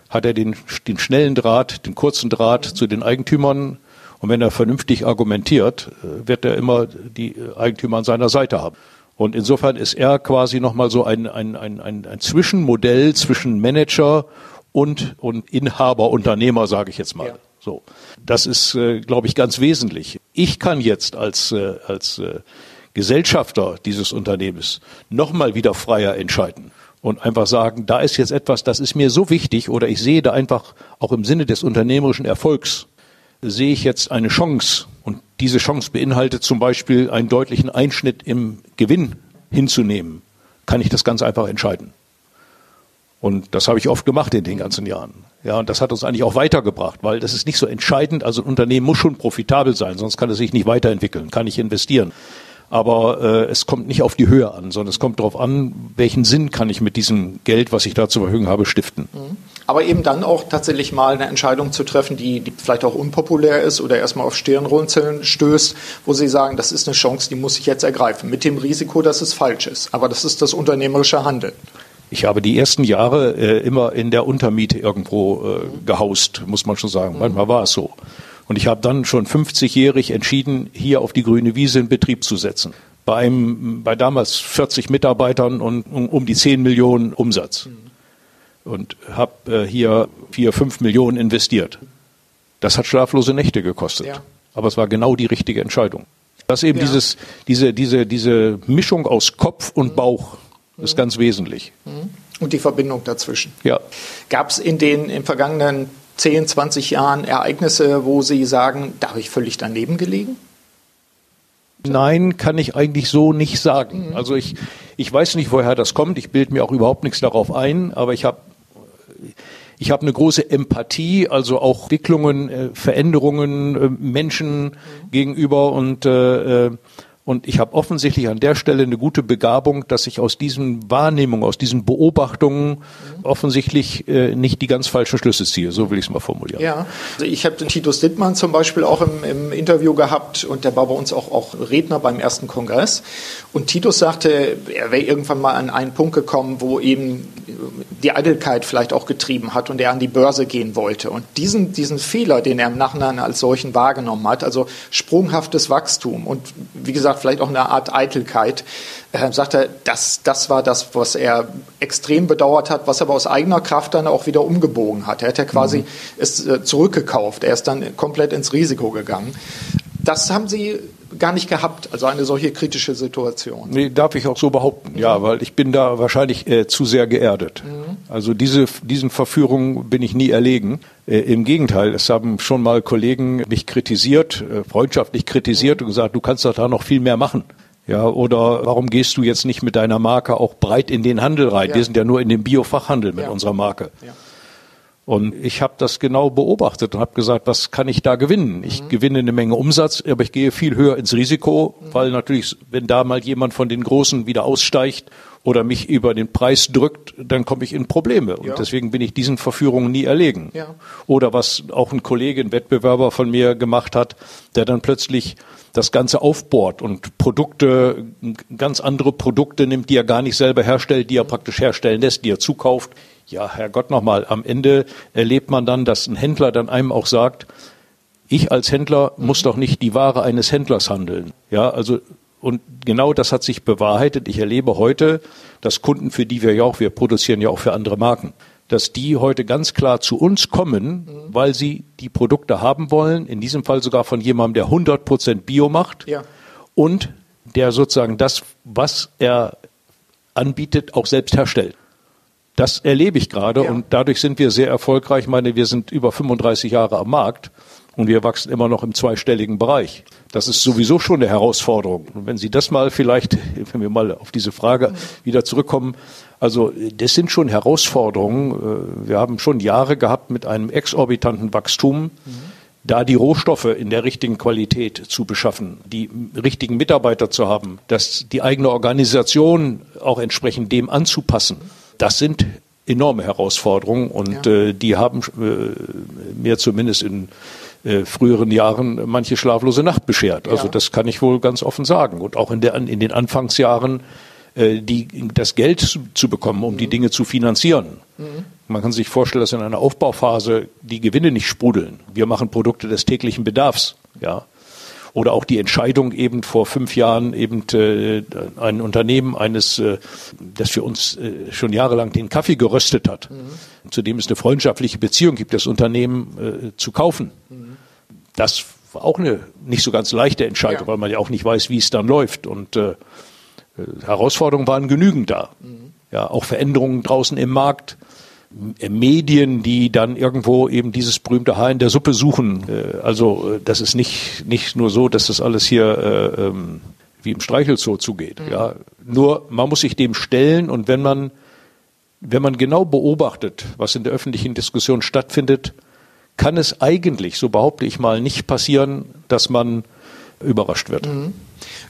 hat er den, den schnellen Draht, den kurzen Draht zu den Eigentümern. Und wenn er vernünftig argumentiert, äh, wird er immer die Eigentümer an seiner Seite haben. Und insofern ist er quasi nochmal so ein, ein, ein, ein, ein Zwischenmodell zwischen Manager und, und Inhaber, Unternehmer, sage ich jetzt mal. Ja. So, das ist, äh, glaube ich, ganz wesentlich. Ich kann jetzt als äh, als äh, Gesellschafter dieses Unternehmens nochmal wieder freier entscheiden und einfach sagen, da ist jetzt etwas, das ist mir so wichtig oder ich sehe da einfach auch im Sinne des unternehmerischen Erfolgs sehe ich jetzt eine Chance und diese Chance beinhaltet zum Beispiel einen deutlichen Einschnitt im Gewinn hinzunehmen, kann ich das ganz einfach entscheiden. Und das habe ich oft gemacht in den ganzen Jahren. Ja, und das hat uns eigentlich auch weitergebracht, weil das ist nicht so entscheidend. Also ein Unternehmen muss schon profitabel sein, sonst kann es sich nicht weiterentwickeln, kann nicht investieren. Aber äh, es kommt nicht auf die Höhe an, sondern es kommt darauf an, welchen Sinn kann ich mit diesem Geld, was ich da zur Verfügung habe, stiften. Mhm. Aber eben dann auch tatsächlich mal eine Entscheidung zu treffen, die, die vielleicht auch unpopulär ist oder erstmal auf Stirnrunzeln stößt, wo Sie sagen, das ist eine Chance, die muss ich jetzt ergreifen, mit dem Risiko, dass es falsch ist. Aber das ist das unternehmerische Handeln. Ich habe die ersten Jahre äh, immer in der Untermiete irgendwo äh, gehaust, muss man schon sagen. Manchmal war es so. Und ich habe dann schon 50-jährig entschieden, hier auf die grüne Wiese in Betrieb zu setzen. Bei, einem, bei damals 40 Mitarbeitern und um, um die 10 Millionen Umsatz. Und habe äh, hier 4, 5 Millionen investiert. Das hat schlaflose Nächte gekostet. Ja. Aber es war genau die richtige Entscheidung. Das eben ja. dieses, diese, diese, diese Mischung aus Kopf und Bauch das ist ganz wesentlich. Mhm. Und die Verbindung dazwischen. Ja. Gab es in den im vergangenen 10, 20 Jahren Ereignisse, wo Sie sagen, da habe ich völlig daneben gelegen? Nein, kann ich eigentlich so nicht sagen. Mhm. Also ich, ich weiß nicht, woher das kommt. Ich bilde mir auch überhaupt nichts darauf ein, aber ich habe ich habe eine große Empathie, also auch Entwicklungen, äh, Veränderungen äh, Menschen mhm. gegenüber und äh, äh Und ich habe offensichtlich an der Stelle eine gute Begabung, dass ich aus diesen Wahrnehmungen, aus diesen Beobachtungen offensichtlich äh, nicht die ganz falschen Schlüsse ziehe. So will ich es mal formulieren. Ja, also ich habe den Titus Dittmann zum Beispiel auch im, im, Interview gehabt und der war bei uns auch, auch Redner beim ersten Kongress. Und Titus sagte, er wäre irgendwann mal an einen Punkt gekommen, wo eben die Eitelkeit vielleicht auch getrieben hat und er an die Börse gehen wollte. Und diesen, diesen Fehler, den er im Nachhinein als solchen wahrgenommen hat, also sprunghaftes Wachstum und wie gesagt, vielleicht auch eine Art Eitelkeit, äh, sagt er, das, das war das, was er extrem bedauert hat, was er aber aus eigener Kraft dann auch wieder umgebogen hat. Er hat ja quasi mhm. es äh, zurückgekauft. Er ist dann komplett ins Risiko gegangen. Das haben Sie gar nicht gehabt, also eine solche kritische Situation. Nee, darf ich auch so behaupten, mhm. ja, weil ich bin da wahrscheinlich äh, zu sehr geerdet. Mhm. Also diese, diesen Verführungen bin ich nie erlegen. Äh, Im Gegenteil, es haben schon mal Kollegen mich kritisiert, äh, freundschaftlich kritisiert mhm. und gesagt, du kannst doch da noch viel mehr machen. Ja, oder warum gehst du jetzt nicht mit deiner Marke auch breit in den Handel rein? Ja. Wir sind ja nur in dem Biofachhandel mit ja. unserer Marke. Ja. Und ich habe das genau beobachtet und habe gesagt, was kann ich da gewinnen? Ich mhm. gewinne eine Menge Umsatz, aber ich gehe viel höher ins Risiko, mhm. weil natürlich, wenn da mal jemand von den Großen wieder aussteigt oder mich über den Preis drückt, dann komme ich in Probleme. Und ja. deswegen bin ich diesen Verführungen nie erlegen. Ja. Oder was auch ein Kollege, ein Wettbewerber von mir gemacht hat, der dann plötzlich das Ganze aufbohrt und Produkte, ganz andere Produkte nimmt, die er gar nicht selber herstellt, die er praktisch herstellen lässt, die er zukauft. Ja, Herrgott nochmal, am Ende erlebt man dann, dass ein Händler dann einem auch sagt, ich als Händler muss doch nicht die Ware eines Händlers handeln. Ja, also, und genau das hat sich bewahrheitet. Ich erlebe heute, dass Kunden, für die wir ja auch, wir produzieren ja auch für andere Marken, dass die heute ganz klar zu uns kommen, mhm. weil sie die Produkte haben wollen, in diesem Fall sogar von jemandem, der 100 Prozent Bio macht ja. und der sozusagen das, was er anbietet, auch selbst herstellt. Das erlebe ich gerade ja. und dadurch sind wir sehr erfolgreich. Ich meine, wir sind über 35 Jahre am Markt und wir wachsen immer noch im zweistelligen Bereich. Das ist sowieso schon eine Herausforderung. Und wenn Sie das mal vielleicht, wenn wir mal auf diese Frage wieder zurückkommen, also das sind schon Herausforderungen. Äh, wir haben schon Jahre gehabt mit einem exorbitanten Wachstum. Mhm. Da die Rohstoffe in der richtigen Qualität zu beschaffen, die richtigen Mitarbeiter zu haben, dass die eigene Organisation auch entsprechend dem anzupassen, das sind enorme Herausforderungen und ja. äh, die haben äh, mir zumindest in äh, früheren Jahren manche schlaflose Nacht beschert. Also ja. das kann ich wohl ganz offen sagen. Und auch in, der, in den Anfangsjahren äh, die, das Geld zu, zu bekommen, um mhm. die Dinge zu finanzieren. Mhm. Man kann sich vorstellen, dass in einer Aufbauphase die Gewinne nicht sprudeln. Wir machen Produkte des täglichen Bedarfs. Ja. Oder auch die Entscheidung eben vor fünf Jahren eben äh, ein Unternehmen eines, äh, das für uns äh, schon jahrelang den Kaffee geröstet hat, mhm. zu dem es eine freundschaftliche Beziehung gibt, das Unternehmen äh, zu kaufen. Mhm. Das war auch eine nicht so ganz leichte Entscheidung, ja. weil man ja auch nicht weiß, wie es dann läuft. Und äh, Herausforderungen waren genügend da. Mhm. Ja, auch Veränderungen draußen im Markt. Medien, die dann irgendwo eben dieses berühmte Haar in der Suppe suchen. Äh, also äh, das ist nicht, nicht nur so, dass das alles hier äh, ähm, wie im Streichelzoo zugeht. Mhm. Ja, nur man muss sich dem stellen und wenn man wenn man genau beobachtet, was in der öffentlichen Diskussion stattfindet, kann es eigentlich, so behaupte ich mal, nicht passieren, dass man überrascht wird. Mhm.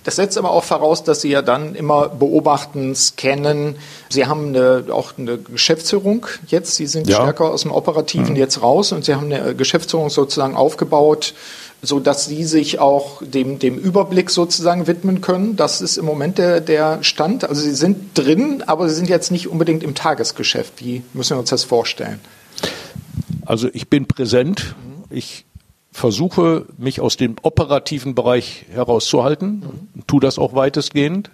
Das setzt aber auch voraus, dass Sie ja dann immer beobachten, scannen. Sie haben eine, auch eine Geschäftsführung jetzt. Sie sind ja. stärker aus dem Operativen mhm. jetzt raus und Sie haben eine Geschäftsführung sozusagen aufgebaut, so dass Sie sich auch dem, dem Überblick sozusagen widmen können. Das ist im Moment der, der Stand. Also Sie sind drin, aber Sie sind jetzt nicht unbedingt im Tagesgeschäft. Wie müssen wir uns das vorstellen? Also ich bin präsent. Mhm. Ich versuche, mich aus dem operativen Bereich herauszuhalten, mhm. tue das auch weitestgehend,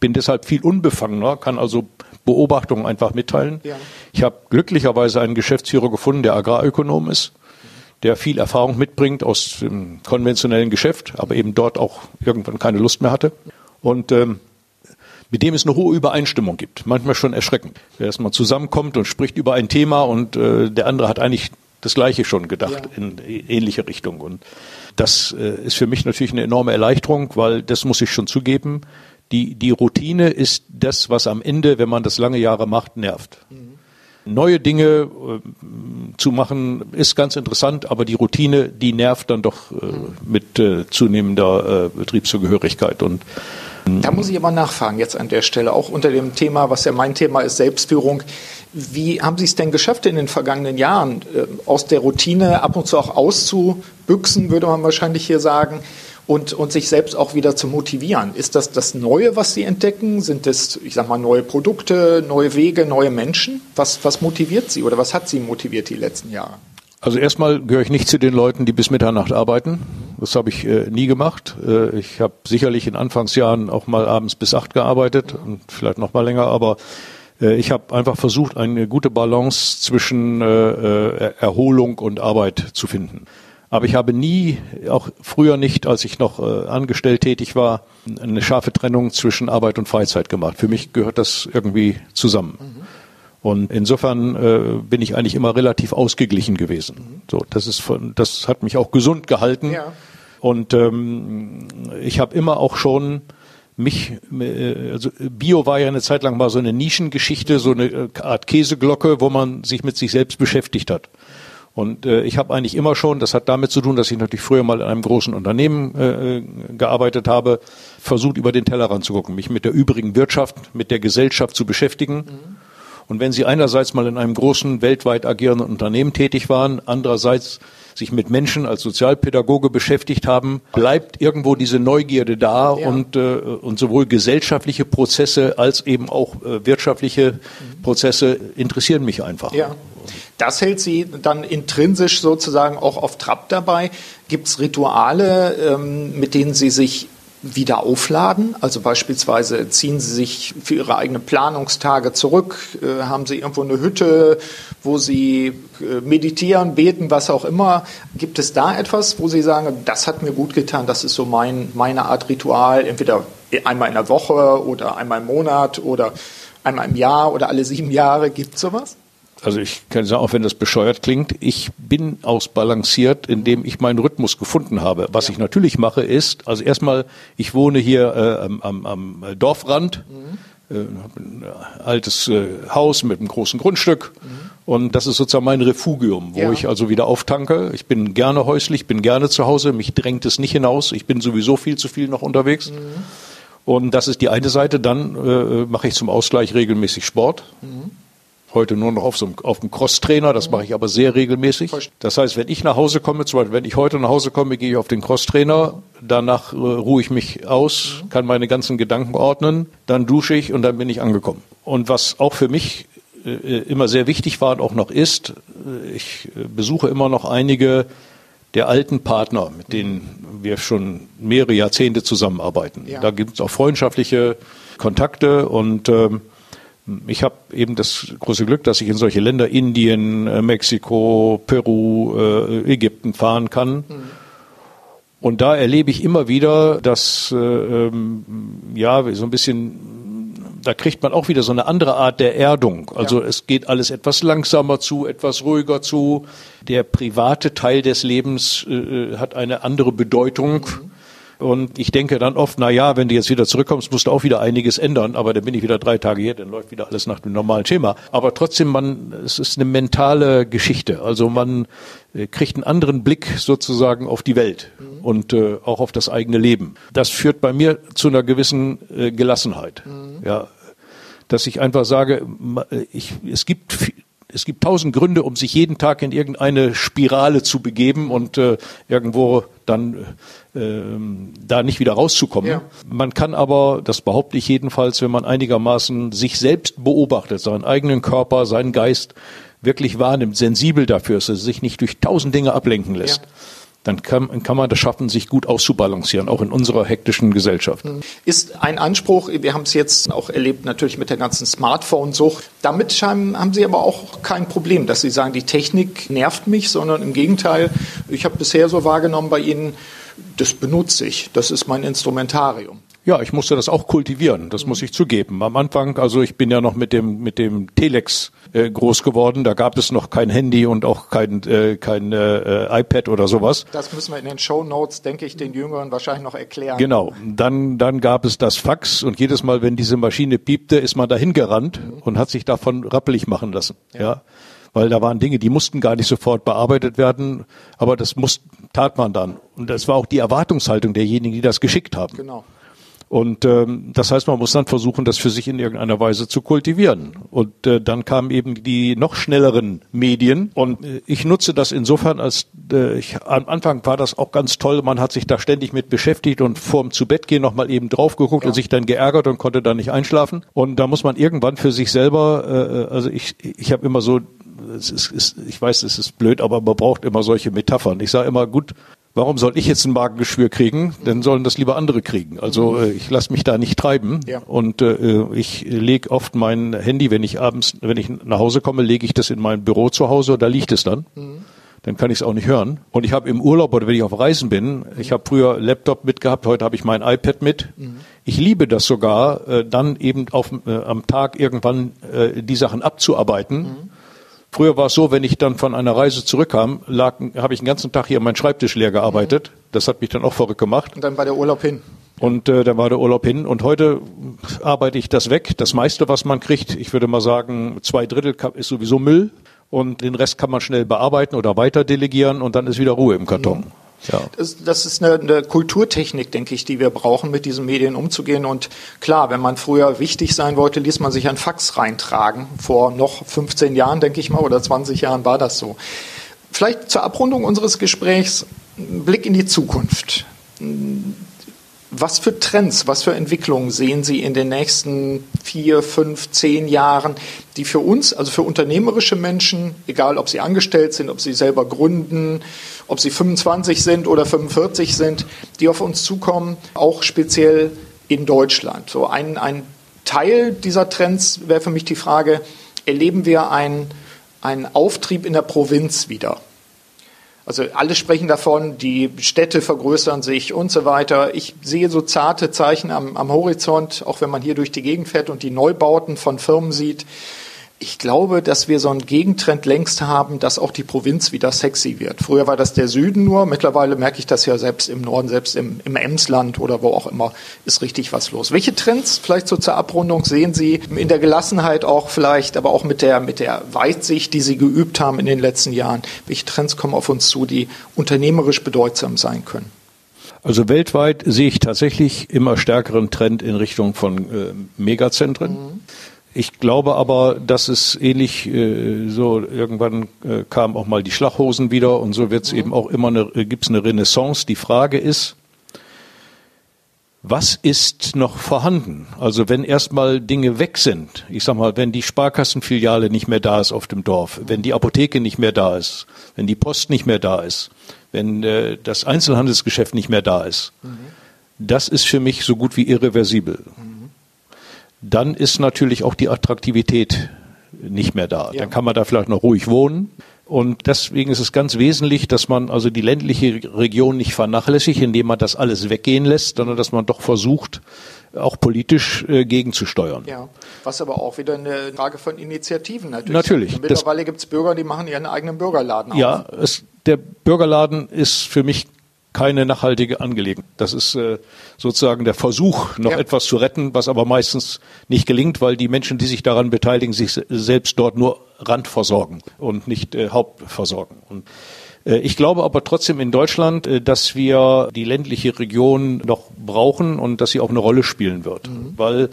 bin deshalb viel unbefangener, kann also Beobachtungen einfach mitteilen. Ja. Ich habe glücklicherweise einen Geschäftsführer gefunden, der Agrarökonom ist, der viel Erfahrung mitbringt aus dem konventionellen Geschäft, aber eben dort auch irgendwann keine Lust mehr hatte. Und ähm, mit dem es eine hohe Übereinstimmung gibt. Manchmal schon erschreckend. Dass man zusammenkommt und spricht über ein Thema und äh, der andere hat eigentlich das Gleiche schon gedacht ja. in ähnliche Richtung. Und das äh, ist für mich natürlich eine enorme Erleichterung, weil das muss ich schon zugeben. Die, die Routine ist das, was am Ende, wenn man das lange Jahre macht, nervt. Mhm. Neue Dinge äh, zu machen ist ganz interessant, aber die Routine, die nervt dann doch äh, mit äh, zunehmender äh, Betriebszugehörigkeit und da muss ich aber nachfragen jetzt an der Stelle, auch unter dem Thema, was ja mein Thema ist, Selbstführung. Wie haben Sie es denn geschafft in den vergangenen Jahren, äh, aus der Routine ab und zu auch auszubüchsen, würde man wahrscheinlich hier sagen, und, und sich selbst auch wieder zu motivieren? Ist das das Neue, was Sie entdecken? Sind das, ich sag mal, neue Produkte, neue Wege, neue Menschen? Was, was motiviert Sie oder was hat Sie motiviert die letzten Jahre? Also erstmal gehöre ich nicht zu den Leuten, die bis Mitternacht arbeiten. Das habe ich äh, nie gemacht. Äh, ich habe sicherlich in Anfangsjahren auch mal abends bis acht gearbeitet und vielleicht noch mal länger, aber ich habe einfach versucht, eine gute Balance zwischen äh, äh, Erholung und Arbeit zu finden. Aber ich habe nie, auch früher nicht, als ich noch äh, angestellt tätig war, eine scharfe Trennung zwischen Arbeit und Freizeit gemacht. Für mich gehört das irgendwie zusammen. Mhm. Und insofern äh, bin ich eigentlich immer relativ ausgeglichen gewesen. So, das ist von, das hat mich auch gesund gehalten. Ja. Und ähm, ich habe immer auch schon mich, äh, also Bio war ja eine Zeit lang mal so eine Nischengeschichte, so eine äh, Art Käseglocke, wo man sich mit sich selbst beschäftigt hat. Und äh, ich habe eigentlich immer schon, das hat damit zu tun, dass ich natürlich früher mal in einem großen Unternehmen äh, gearbeitet habe, versucht über den Tellerrand zu gucken, mich mit der übrigen Wirtschaft, mit der Gesellschaft zu beschäftigen. Mhm und wenn Sie einerseits mal in einem großen, weltweit agierenden Unternehmen tätig waren, andererseits sich mit Menschen als Sozialpädagoge beschäftigt haben, bleibt irgendwo diese Neugierde da ja. und, äh, und sowohl gesellschaftliche Prozesse als eben auch äh, wirtschaftliche Prozesse interessieren mich einfach. Ja. Das hält Sie dann intrinsisch sozusagen auch auf Trab dabei. Gibt es Rituale, ähm, mit denen Sie sich wieder aufladen? Also beispielsweise ziehen Sie sich für Ihre eigenen Planungstage zurück, äh, haben Sie irgendwo eine Hütte, wo Sie äh, meditieren, beten, was auch immer. Gibt es da etwas, wo Sie sagen, das hat mir gut getan, das ist so mein, meine Art Ritual, entweder einmal in der Woche oder einmal im Monat oder einmal im Jahr oder alle sieben Jahre? Gibt es sowas? Also ich kann sagen, auch wenn das bescheuert klingt, ich bin ausbalanciert, indem ich meinen Rhythmus gefunden habe. Was ja. ich natürlich mache ist, also erstmal, ich wohne hier äh, am, am, Dorfrand, mhm. äh, ein altes äh, Haus mit einem großen Grundstück mhm. und das ist sozusagen mein Refugium, wo ja. ich also wieder auftanke. Ich bin gerne häuslich, bin gerne zu Hause, mich drängt es nicht hinaus. Ich bin sowieso viel zu viel noch unterwegs. Mhm. Und das ist die eine Seite. Dann äh, mache ich zum Ausgleich regelmäßig Sport. Mhm heute nur noch auf so einem, auf dem Crosstrainer, das mache ich aber sehr regelmäßig. Das heißt, wenn ich nach Hause komme, zum Beispiel, wenn ich heute nach Hause komme, gehe ich auf den Crosstrainer, danach äh, ruhe ich mich aus, kann meine ganzen Gedanken ordnen, dann dusche ich und dann bin ich angekommen. Und was auch für mich äh, immer sehr wichtig war und auch noch ist, äh, ich äh, besuche immer noch einige der alten Partner, mit denen wir schon mehrere Jahrzehnte zusammenarbeiten. Ja. Da gibt es auch freundschaftliche Kontakte und ähm, ich habe eben das große Glück, dass ich in solche Länder Indien, äh, Mexiko, Peru, äh, Ägypten fahren kann. Mhm. Und da erlebe ich immer wieder, dass äh, ähm, ja so ein bisschen, da kriegt man auch wieder so eine andere Art der Erdung. Also ja. es geht alles etwas langsamer zu, etwas ruhiger zu. Der private Teil des Lebens hat eine andere Bedeutung. Mhm und ich denke dann oft, na ja, wenn du jetzt wieder zurückkommst, musst du auch wieder einiges ändern. Aber dann bin ich wieder drei Tage hier, dann läuft wieder alles nach dem normalen Schema. Aber trotzdem, man, es ist eine mentale Geschichte. Also man äh, kriegt einen anderen Blick sozusagen auf die Welt mhm. und äh, auch auf das eigene Leben. Das führt bei mir zu einer gewissen äh, Gelassenheit. Mhm. Ja, dass ich einfach sage, ich, es gibt es gibt tausend Gründe, um sich jeden Tag in irgendeine Spirale zu begeben und äh, irgendwo dann äh, da nicht wieder rauszukommen. Ja. Man kann aber, das behaupte ich jedenfalls, wenn man einigermaßen sich selbst beobachtet, seinen eigenen Körper, seinen Geist wirklich wahrnimmt, sensibel dafür ist, dass er sich nicht durch tausend Dinge ablenken lässt. Ja dann kann, kann man das schaffen, sich gut auszubalancieren, auch in unserer hektischen Gesellschaft. Ist ein Anspruch, wir haben es jetzt auch erlebt, natürlich mit der ganzen Smartphone-Sucht. Damit haben Sie aber auch kein Problem, dass Sie sagen, die Technik nervt mich, sondern im Gegenteil, ich habe bisher so wahrgenommen bei Ihnen, das benutze ich, das ist mein Instrumentarium. Ja, ich musste das auch kultivieren, das muss ich zugeben. Am Anfang, also ich bin ja noch mit dem, mit dem Telex äh, groß geworden. Da gab es noch kein Handy und auch kein, äh, kein äh, iPad oder sowas. Das müssen wir in den Show Notes, denke ich, den Jüngeren wahrscheinlich noch erklären. Genau. Dann, dann gab es das Fax und jedes Mal, wenn diese Maschine piepte, ist man dahin gerannt mhm. und hat sich davon rappelig machen lassen. Ja. ja. Weil da waren Dinge, die mussten gar nicht sofort bearbeitet werden, aber das muss, tat man dann. Und das war auch die Erwartungshaltung derjenigen, die das geschickt haben. Genau. Und ähm, das heißt, man muss dann versuchen, das für sich in irgendeiner Weise zu kultivieren. Und äh, dann kamen eben die noch schnelleren Medien. Und äh, ich nutze das insofern, als äh, ich, am Anfang war das auch ganz toll. Man hat sich da ständig mit beschäftigt und vorm zu Bett gehen nochmal eben drauf geguckt ja. und sich dann geärgert und konnte dann nicht einschlafen. Und da muss man irgendwann für sich selber, äh, also ich, ich habe immer so es ist, ist, ich weiß, es ist blöd, aber man braucht immer solche Metaphern. Ich sage immer, gut, Warum soll ich jetzt ein Magengeschwür kriegen? Dann sollen das lieber andere kriegen. Also äh, ich lasse mich da nicht treiben. Ja. Und äh, ich lege oft mein Handy, wenn ich abends, wenn ich nach Hause komme, lege ich das in mein Büro zu Hause, da liegt es dann. Mhm. Dann kann ich es auch nicht hören. Und ich habe im Urlaub oder wenn ich auf Reisen bin, ich habe früher Laptop mitgehabt, heute habe ich mein iPad mit. Mhm. Ich liebe das sogar, äh, dann eben auf, äh, am Tag irgendwann äh, die Sachen abzuarbeiten. Mhm Früher war es so, wenn ich dann von einer Reise zurückkam, lag, habe ich den ganzen Tag hier meinen Schreibtisch leer gearbeitet. Das hat mich dann auch verrückt gemacht. Und dann war der Urlaub hin. Und äh, dann war der Urlaub hin. Und heute arbeite ich das weg. Das meiste, was man kriegt, ich würde mal sagen, zwei Drittel ist sowieso Müll. Und den Rest kann man schnell bearbeiten oder weiter delegieren und dann ist wieder Ruhe im Karton. Mhm. Ja. Das, das ist eine, eine, Kulturtechnik, denke ich, die wir brauchen, mit diesen Medien umzugehen. Und klar, wenn man früher wichtig sein wollte, ließ man sich ein Fax reintragen. Vor noch 15 Jahren, denke ich mal, oder 20 Jahren war das so. Vielleicht zur Abrundung unseres Gesprächs, ein Blick in die Zukunft. Was für Trends, was für Entwicklungen sehen Sie in den nächsten vier, fünf, zehn Jahren, die für uns, also für unternehmerische Menschen, egal ob sie angestellt sind, ob sie selber gründen, ob sie 25 sind oder 45 sind, die auf uns zukommen, auch speziell in Deutschland. So ein, ein Teil dieser Trends wäre für mich die Frage, erleben wir einen, einen Auftrieb in der Provinz wieder? Also alle sprechen davon, die Städte vergrößern sich und so weiter. Ich sehe so zarte Zeichen am, am Horizont, auch wenn man hier durch die Gegend fährt und die Neubauten von Firmen sieht ich glaube, dass wir so einen Gegentrend längst haben, dass auch die Provinz wieder sexy wird. Früher war das der Süden nur, mittlerweile merke ich das ja selbst im Norden, selbst im, im Emsland oder wo auch immer, ist richtig was los. Welche Trends, vielleicht so zur Abrundung, sehen Sie in der Gelassenheit auch vielleicht, aber auch mit der, mit der Weitsicht, die Sie geübt haben in den letzten Jahren? Welche Trends kommen auf uns zu, die unternehmerisch bedeutsam sein können? Also weltweit sehe ich tatsächlich immer stärkeren Trend in Richtung von äh, Megazentren. Mhm. Ich glaube aber, dass es ähnlich äh, so irgendwann äh, kam auch mal die Schlachhosen wieder und so wird es mhm. eben auch immer eine, äh, gibt's eine Renaissance. Die Frage ist, was ist noch vorhanden? Also wenn erstmal Dinge weg sind, ich sag mal, wenn die Sparkassenfiliale nicht mehr da ist auf dem Dorf, wenn die Apotheke nicht mehr da ist, wenn die Post nicht mehr da ist, wenn äh, das Einzelhandelsgeschäft nicht mehr da ist, mhm. das ist für mich so gut wie irreversibel. Mhm dann ist natürlich auch die Attraktivität nicht mehr da. Ja. Dann kann man da vielleicht noch ruhig wohnen. Und deswegen ist es ganz wesentlich, dass man also die ländliche Region nicht vernachlässigt, indem man das alles weggehen lässt, sondern dass man doch versucht, auch politisch äh, gegenzusteuern. Ja, was aber auch wieder eine Frage von Initiativen natürlich. Natürlich. Mittlerweile gibt es Bürger, die machen ihren eigenen Bürgerladen auf. Ja, es, der Bürgerladen ist für mich keine nachhaltige Angelegenheit. Das ist äh, sozusagen der Versuch, noch ja. etwas zu retten, was aber meistens nicht gelingt, weil die Menschen, die sich daran beteiligen, sich selbst dort nur randversorgen und nicht äh, Hauptversorgen. Und äh, ich glaube aber trotzdem in Deutschland, äh, dass wir die ländliche Region noch brauchen und dass sie auch eine Rolle spielen wird, mhm. weil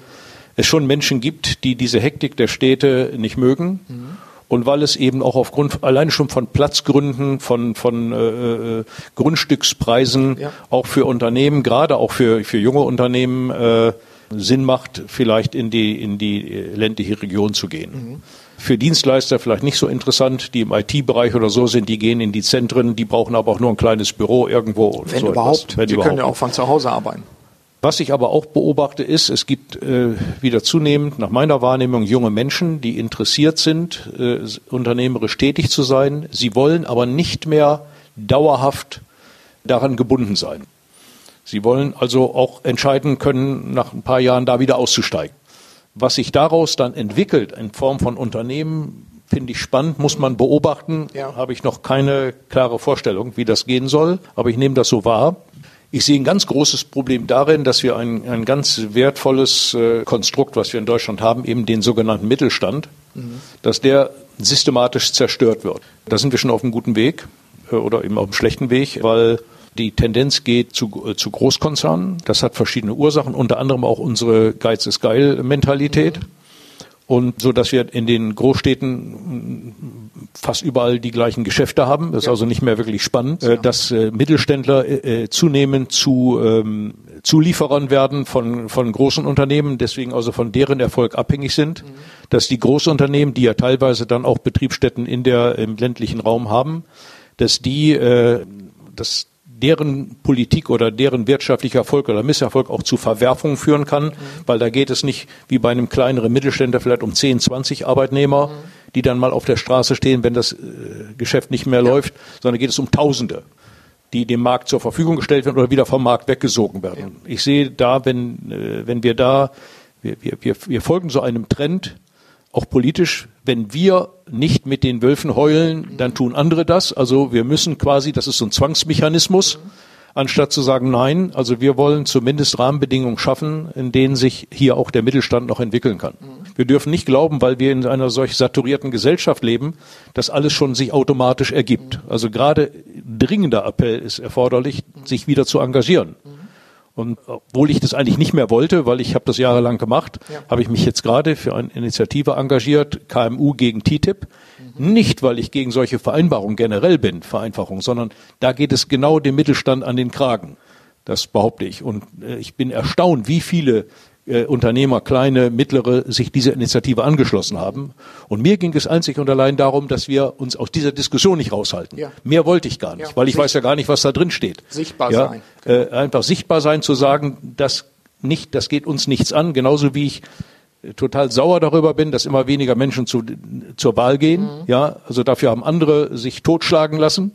es schon Menschen gibt, die diese Hektik der Städte nicht mögen. Mhm und weil es eben auch aufgrund alleine schon von Platzgründen, von, von äh, äh, Grundstückspreisen ja. auch für Unternehmen, gerade auch für, für junge Unternehmen, äh, Sinn macht, vielleicht in die, in die ländliche Region zu gehen. Mhm. Für Dienstleister vielleicht nicht so interessant, die im IT-Bereich oder so sind, die gehen in die Zentren, die brauchen aber auch nur ein kleines Büro irgendwo. Wenn so überhaupt. Etwas, wenn die überhaupt. können ja auch von zu Hause arbeiten. Was ich aber auch beobachte, ist, es gibt äh, wieder zunehmend, nach meiner Wahrnehmung, junge Menschen, die interessiert sind, äh, unternehmerisch tätig zu sein. Sie wollen aber nicht mehr dauerhaft daran gebunden sein. Sie wollen also auch entscheiden können, nach ein paar Jahren da wieder auszusteigen. Was sich daraus dann entwickelt in Form von Unternehmen, finde ich spannend, muss man beobachten. Ja. Habe ich noch keine klare Vorstellung, wie das gehen soll, aber ich nehme das so wahr. Ich sehe ein ganz großes Problem darin, dass wir ein, ein ganz wertvolles äh, Konstrukt, was wir in Deutschland haben, eben den sogenannten Mittelstand, dass der systematisch zerstört wird. Da sind wir schon auf einem guten Weg äh, oder eben auf einem schlechten Weg, weil die Tendenz geht zu, äh, zu Großkonzernen. Das hat verschiedene Ursachen, unter anderem auch unsere Geiz ist geil Mentalität. Und so, dass wir in den Großstädten fast überall die gleichen Geschäfte haben. Das ist also nicht mehr wirklich spannend, äh, dass äh, Mittelständler äh, zunehmend zu ähm, Zulieferern werden von, von großen Unternehmen, deswegen also von deren Erfolg abhängig sind, dass die Großunternehmen, die ja teilweise dann auch Betriebsstätten in der, im ländlichen Raum haben, dass die, äh, dass deren Politik oder deren wirtschaftlicher Erfolg oder Misserfolg auch zu Verwerfungen führen kann, weil da geht es nicht wie bei einem kleineren Mittelständler vielleicht um 10, 20 Arbeitnehmer, die dann mal auf der Straße stehen, wenn das äh, Geschäft nicht mehr läuft, sondern geht es um Tausende die dem Markt zur Verfügung gestellt werden oder wieder vom Markt weggesogen werden. Ich sehe da, wenn, äh, wenn wir da, wir, wir, wir, wir folgen so einem Trend, auch politisch, wenn wir nicht mit den Wölfen heulen, dann tun andere das. Also wir müssen quasi, das ist so ein Zwangsmechanismus, anstatt zu sagen, nein, also wir wollen zumindest Rahmenbedingungen schaffen, in denen sich hier auch der Mittelstand noch entwickeln kann. Wir dürfen nicht glauben, weil wir in einer solch saturierten Gesellschaft leben, dass alles schon sich automatisch ergibt. Also gerade dringender Appell ist erforderlich, sich wieder zu engagieren. Und obwohl ich das eigentlich nicht mehr wollte, weil ich habe das jahrelang gemacht, habe ich mich jetzt gerade für eine Initiative engagiert, KMU gegen TTIP. Nicht, weil ich gegen solche Vereinbarungen generell bin, Vereinfachung, sondern da geht es genau dem Mittelstand an den Kragen. Das behaupte ich. Und äh, ich bin erstaunt, wie viele äh, Unternehmer, kleine, mittlere, sich dieser Initiative angeschlossen haben. Und mir ging es einzig und allein darum, dass wir uns aus dieser Diskussion nicht raushalten. Ja. Mehr wollte ich gar nicht, Ja, weil ich weiß ja gar nicht, was da drin steht. Sichtbar ja, sein. Äh, einfach sichtbar sein, zu sagen, das nicht, das geht uns nichts an, genauso wie ich äh, total sauer darüber bin, dass immer weniger Menschen zu, zur Wahl gehen. Mhm. Ja, also dafür haben andere sich totschlagen lassen,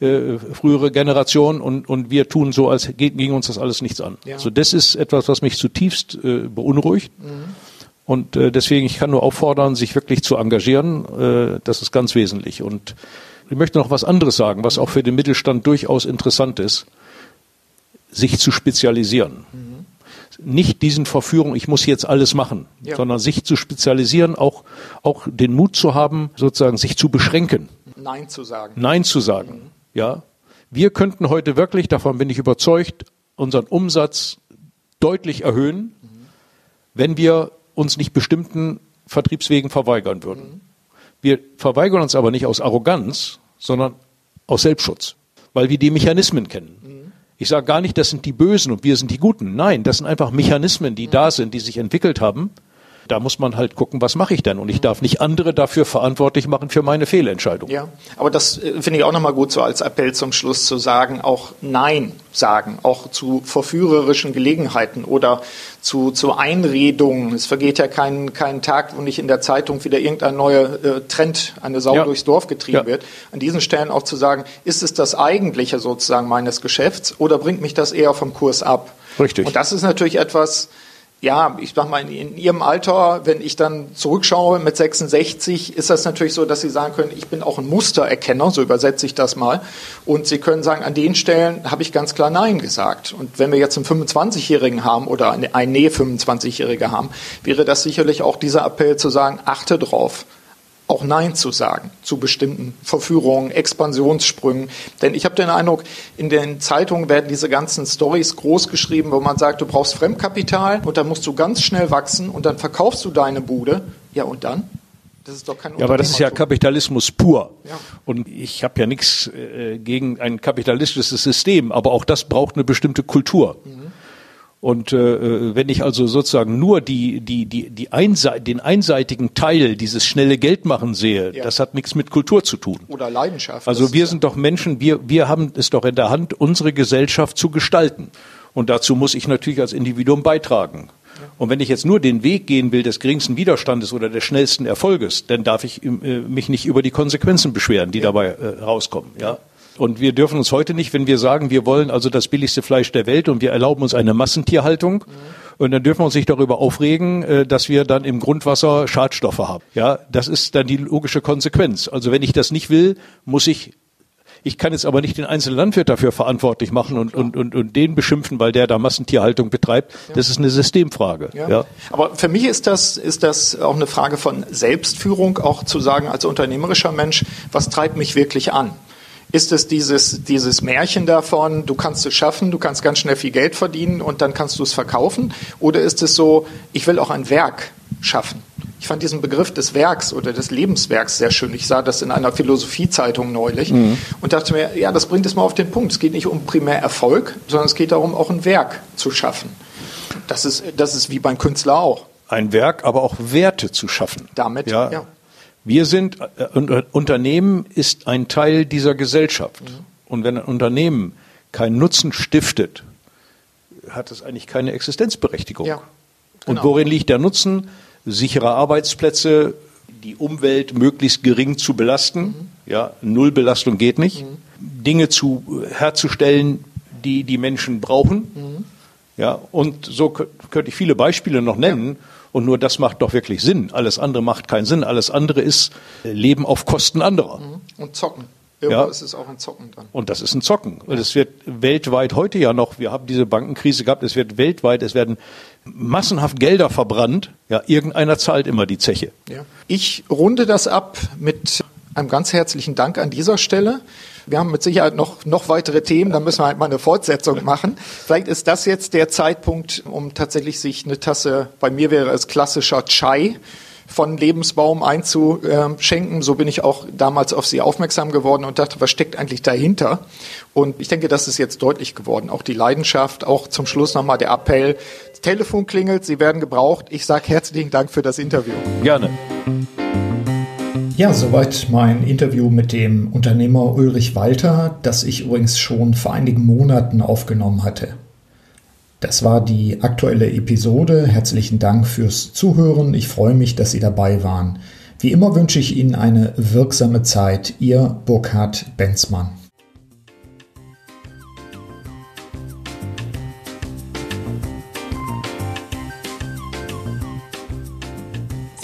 äh, frühere Generationen, und, und wir tun so, als geht, ging uns das alles nichts an. Ja. Also das ist etwas, was mich zutiefst äh, beunruhigt. Mhm. Und äh, deswegen, ich kann nur auffordern, sich wirklich zu engagieren. Äh, das ist ganz wesentlich. Und ich möchte noch was anderes sagen, was auch für den Mittelstand durchaus interessant ist, sich zu spezialisieren. Nicht diesen Verführung, ich muss jetzt alles machen, Ja. sondern sich zu spezialisieren, auch, auch den Mut zu haben, sozusagen sich zu beschränken. Nein zu sagen. Nein zu sagen. Ja, wir könnten heute wirklich, davon bin ich überzeugt, unseren Umsatz deutlich erhöhen, wenn wir uns nicht bestimmten Vertriebswegen verweigern würden. Wir verweigern uns aber nicht aus Arroganz, sondern aus Selbstschutz, weil wir die Mechanismen kennen. Ich sage gar nicht, das sind die Bösen und wir sind die Guten. Nein, das sind einfach Mechanismen, die da sind, die sich entwickelt haben. Da muss man halt gucken, was mache ich denn? Und ich darf nicht andere dafür verantwortlich machen für meine Fehlentscheidung. Ja, aber das äh, finde ich auch nochmal gut so als Appell zum Schluss zu sagen, auch Nein sagen, auch zu verführerischen Gelegenheiten oder zu, zu Einredungen. Es vergeht ja kein, kein Tag, wo nicht in der Zeitung wieder irgendein neuer äh, Trend, eine Sau Ja. durchs Dorf getrieben Ja. wird. An diesen Stellen auch zu sagen, ist es das Eigentliche sozusagen meines Geschäfts oder bringt mich das eher vom Kurs ab? Richtig. Und das ist natürlich etwas, ja, ich sag mal, in, Ihrem Alter, wenn ich dann zurückschaue mit 66, ist das natürlich so, dass Sie sagen können, ich bin auch ein Mustererkenner, so übersetze ich das mal. Und Sie können sagen, an den Stellen habe ich ganz klar Nein gesagt. Und wenn wir jetzt einen 25-Jährigen haben oder eine, eine Nähe 25-Jährige haben, wäre das sicherlich auch dieser Appell zu sagen, achte drauf auch Nein zu sagen zu bestimmten Verführungen, Expansionssprüngen. Denn ich habe den Eindruck, in den Zeitungen werden diese ganzen Stories groß geschrieben, wo man sagt, du brauchst Fremdkapital und dann musst du ganz schnell wachsen und dann verkaufst du deine Bude. Ja, und dann? Das ist doch kein Ja, aber das ist ja. Kapitalismus pur. Ja. Und ich habe ja nichts äh, gegen ein kapitalistisches System, aber auch das braucht eine bestimmte Kultur. Und äh, wenn ich also sozusagen nur die, die, die, die einsei den einseitigen Teil dieses schnelle Geldmachen sehe, Ja. das hat nichts mit Kultur zu tun. Oder Leidenschaft. Also wir sind doch Menschen, wir, wir haben es doch in der Hand, unsere Gesellschaft zu gestalten. Und dazu muss ich natürlich als Individuum beitragen. Und wenn ich jetzt nur den Weg gehen will des geringsten Widerstandes oder des schnellsten Erfolges, dann darf ich äh, mich nicht über die Konsequenzen beschweren, die dabei äh, rauskommen. Ja? Und wir dürfen uns heute nicht, wenn wir sagen, wir wollen also das billigste Fleisch der Welt und wir erlauben uns eine Massentierhaltung Und dann dürfen wir uns nicht darüber aufregen, äh, dass wir dann im Grundwasser Schadstoffe haben. Ja, das ist dann die logische Konsequenz. Also wenn ich das nicht will, muss ich ich kann jetzt aber nicht den einzelnen Landwirt dafür verantwortlich machen und, und, und, und den beschimpfen, weil der da Massentierhaltung betreibt. Das ist eine Systemfrage. Ja. ja. Aber für mich ist das, ist das auch eine Frage von Selbstführung, auch zu sagen als unternehmerischer Mensch, was treibt mich wirklich an? Ist es dieses, dieses Märchen davon, du kannst es schaffen, du kannst ganz schnell viel Geld verdienen und dann kannst du es verkaufen? Oder ist es so, ich will auch ein Werk schaffen? Ich fand diesen Begriff des Werks oder des Lebenswerks sehr schön. Ich sah das in einer Philosophiezeitung neulich mhm. und dachte mir, ja, das bringt es mal auf den Punkt. Es geht nicht um primär Erfolg, sondern es geht darum, auch ein Werk zu schaffen. Das ist, das ist wie beim Künstler auch. Ein Werk, aber auch Werte zu schaffen. Damit, ja. ja. Wir sind, äh, Unternehmen ist ein Teil dieser Gesellschaft. Mhm. Und wenn ein Unternehmen keinen Nutzen stiftet, hat es eigentlich keine Existenzberechtigung. Ja, genau. Und worin liegt der Nutzen? sichere Arbeitsplätze, die Umwelt möglichst gering zu belasten. Mhm. Ja, Nullbelastung geht nicht. Mhm. Dinge zu herzustellen, die die Menschen brauchen. Mhm. Ja, und so könnte ich viele Beispiele noch nennen. Ja. Und nur das macht doch wirklich Sinn. Alles andere macht keinen Sinn. Alles andere ist Leben auf Kosten anderer. Mhm. Und zocken. Irgendwo ja. ist es auch ein Zocken dann. Und das ist ein Zocken. Und es wird weltweit heute ja noch, wir haben diese Bankenkrise gehabt, es wird weltweit, es werden massenhaft Gelder verbrannt. Ja, irgendeiner zahlt immer die Zeche. Ja. Ich runde das ab mit einem ganz herzlichen Dank an dieser Stelle. Wir haben mit Sicherheit noch, noch weitere Themen, da müssen wir halt mal eine Fortsetzung machen. Vielleicht ist das jetzt der Zeitpunkt, um tatsächlich sich eine Tasse, bei mir wäre es klassischer Chai, von Lebensbaum einzuschenken. So bin ich auch damals auf sie aufmerksam geworden und dachte, was steckt eigentlich dahinter? Und ich denke, das ist jetzt deutlich geworden. Auch die Leidenschaft, auch zum Schluss nochmal der Appell. Das Telefon klingelt, Sie werden gebraucht. Ich sage herzlichen Dank für das Interview. Gerne. Ja, soweit mein Interview mit dem Unternehmer Ulrich Walter, das ich übrigens schon vor einigen Monaten aufgenommen hatte. Das war die aktuelle Episode. Herzlichen Dank fürs Zuhören. Ich freue mich, dass Sie dabei waren. Wie immer wünsche ich Ihnen eine wirksame Zeit. Ihr Burkhard Benzmann.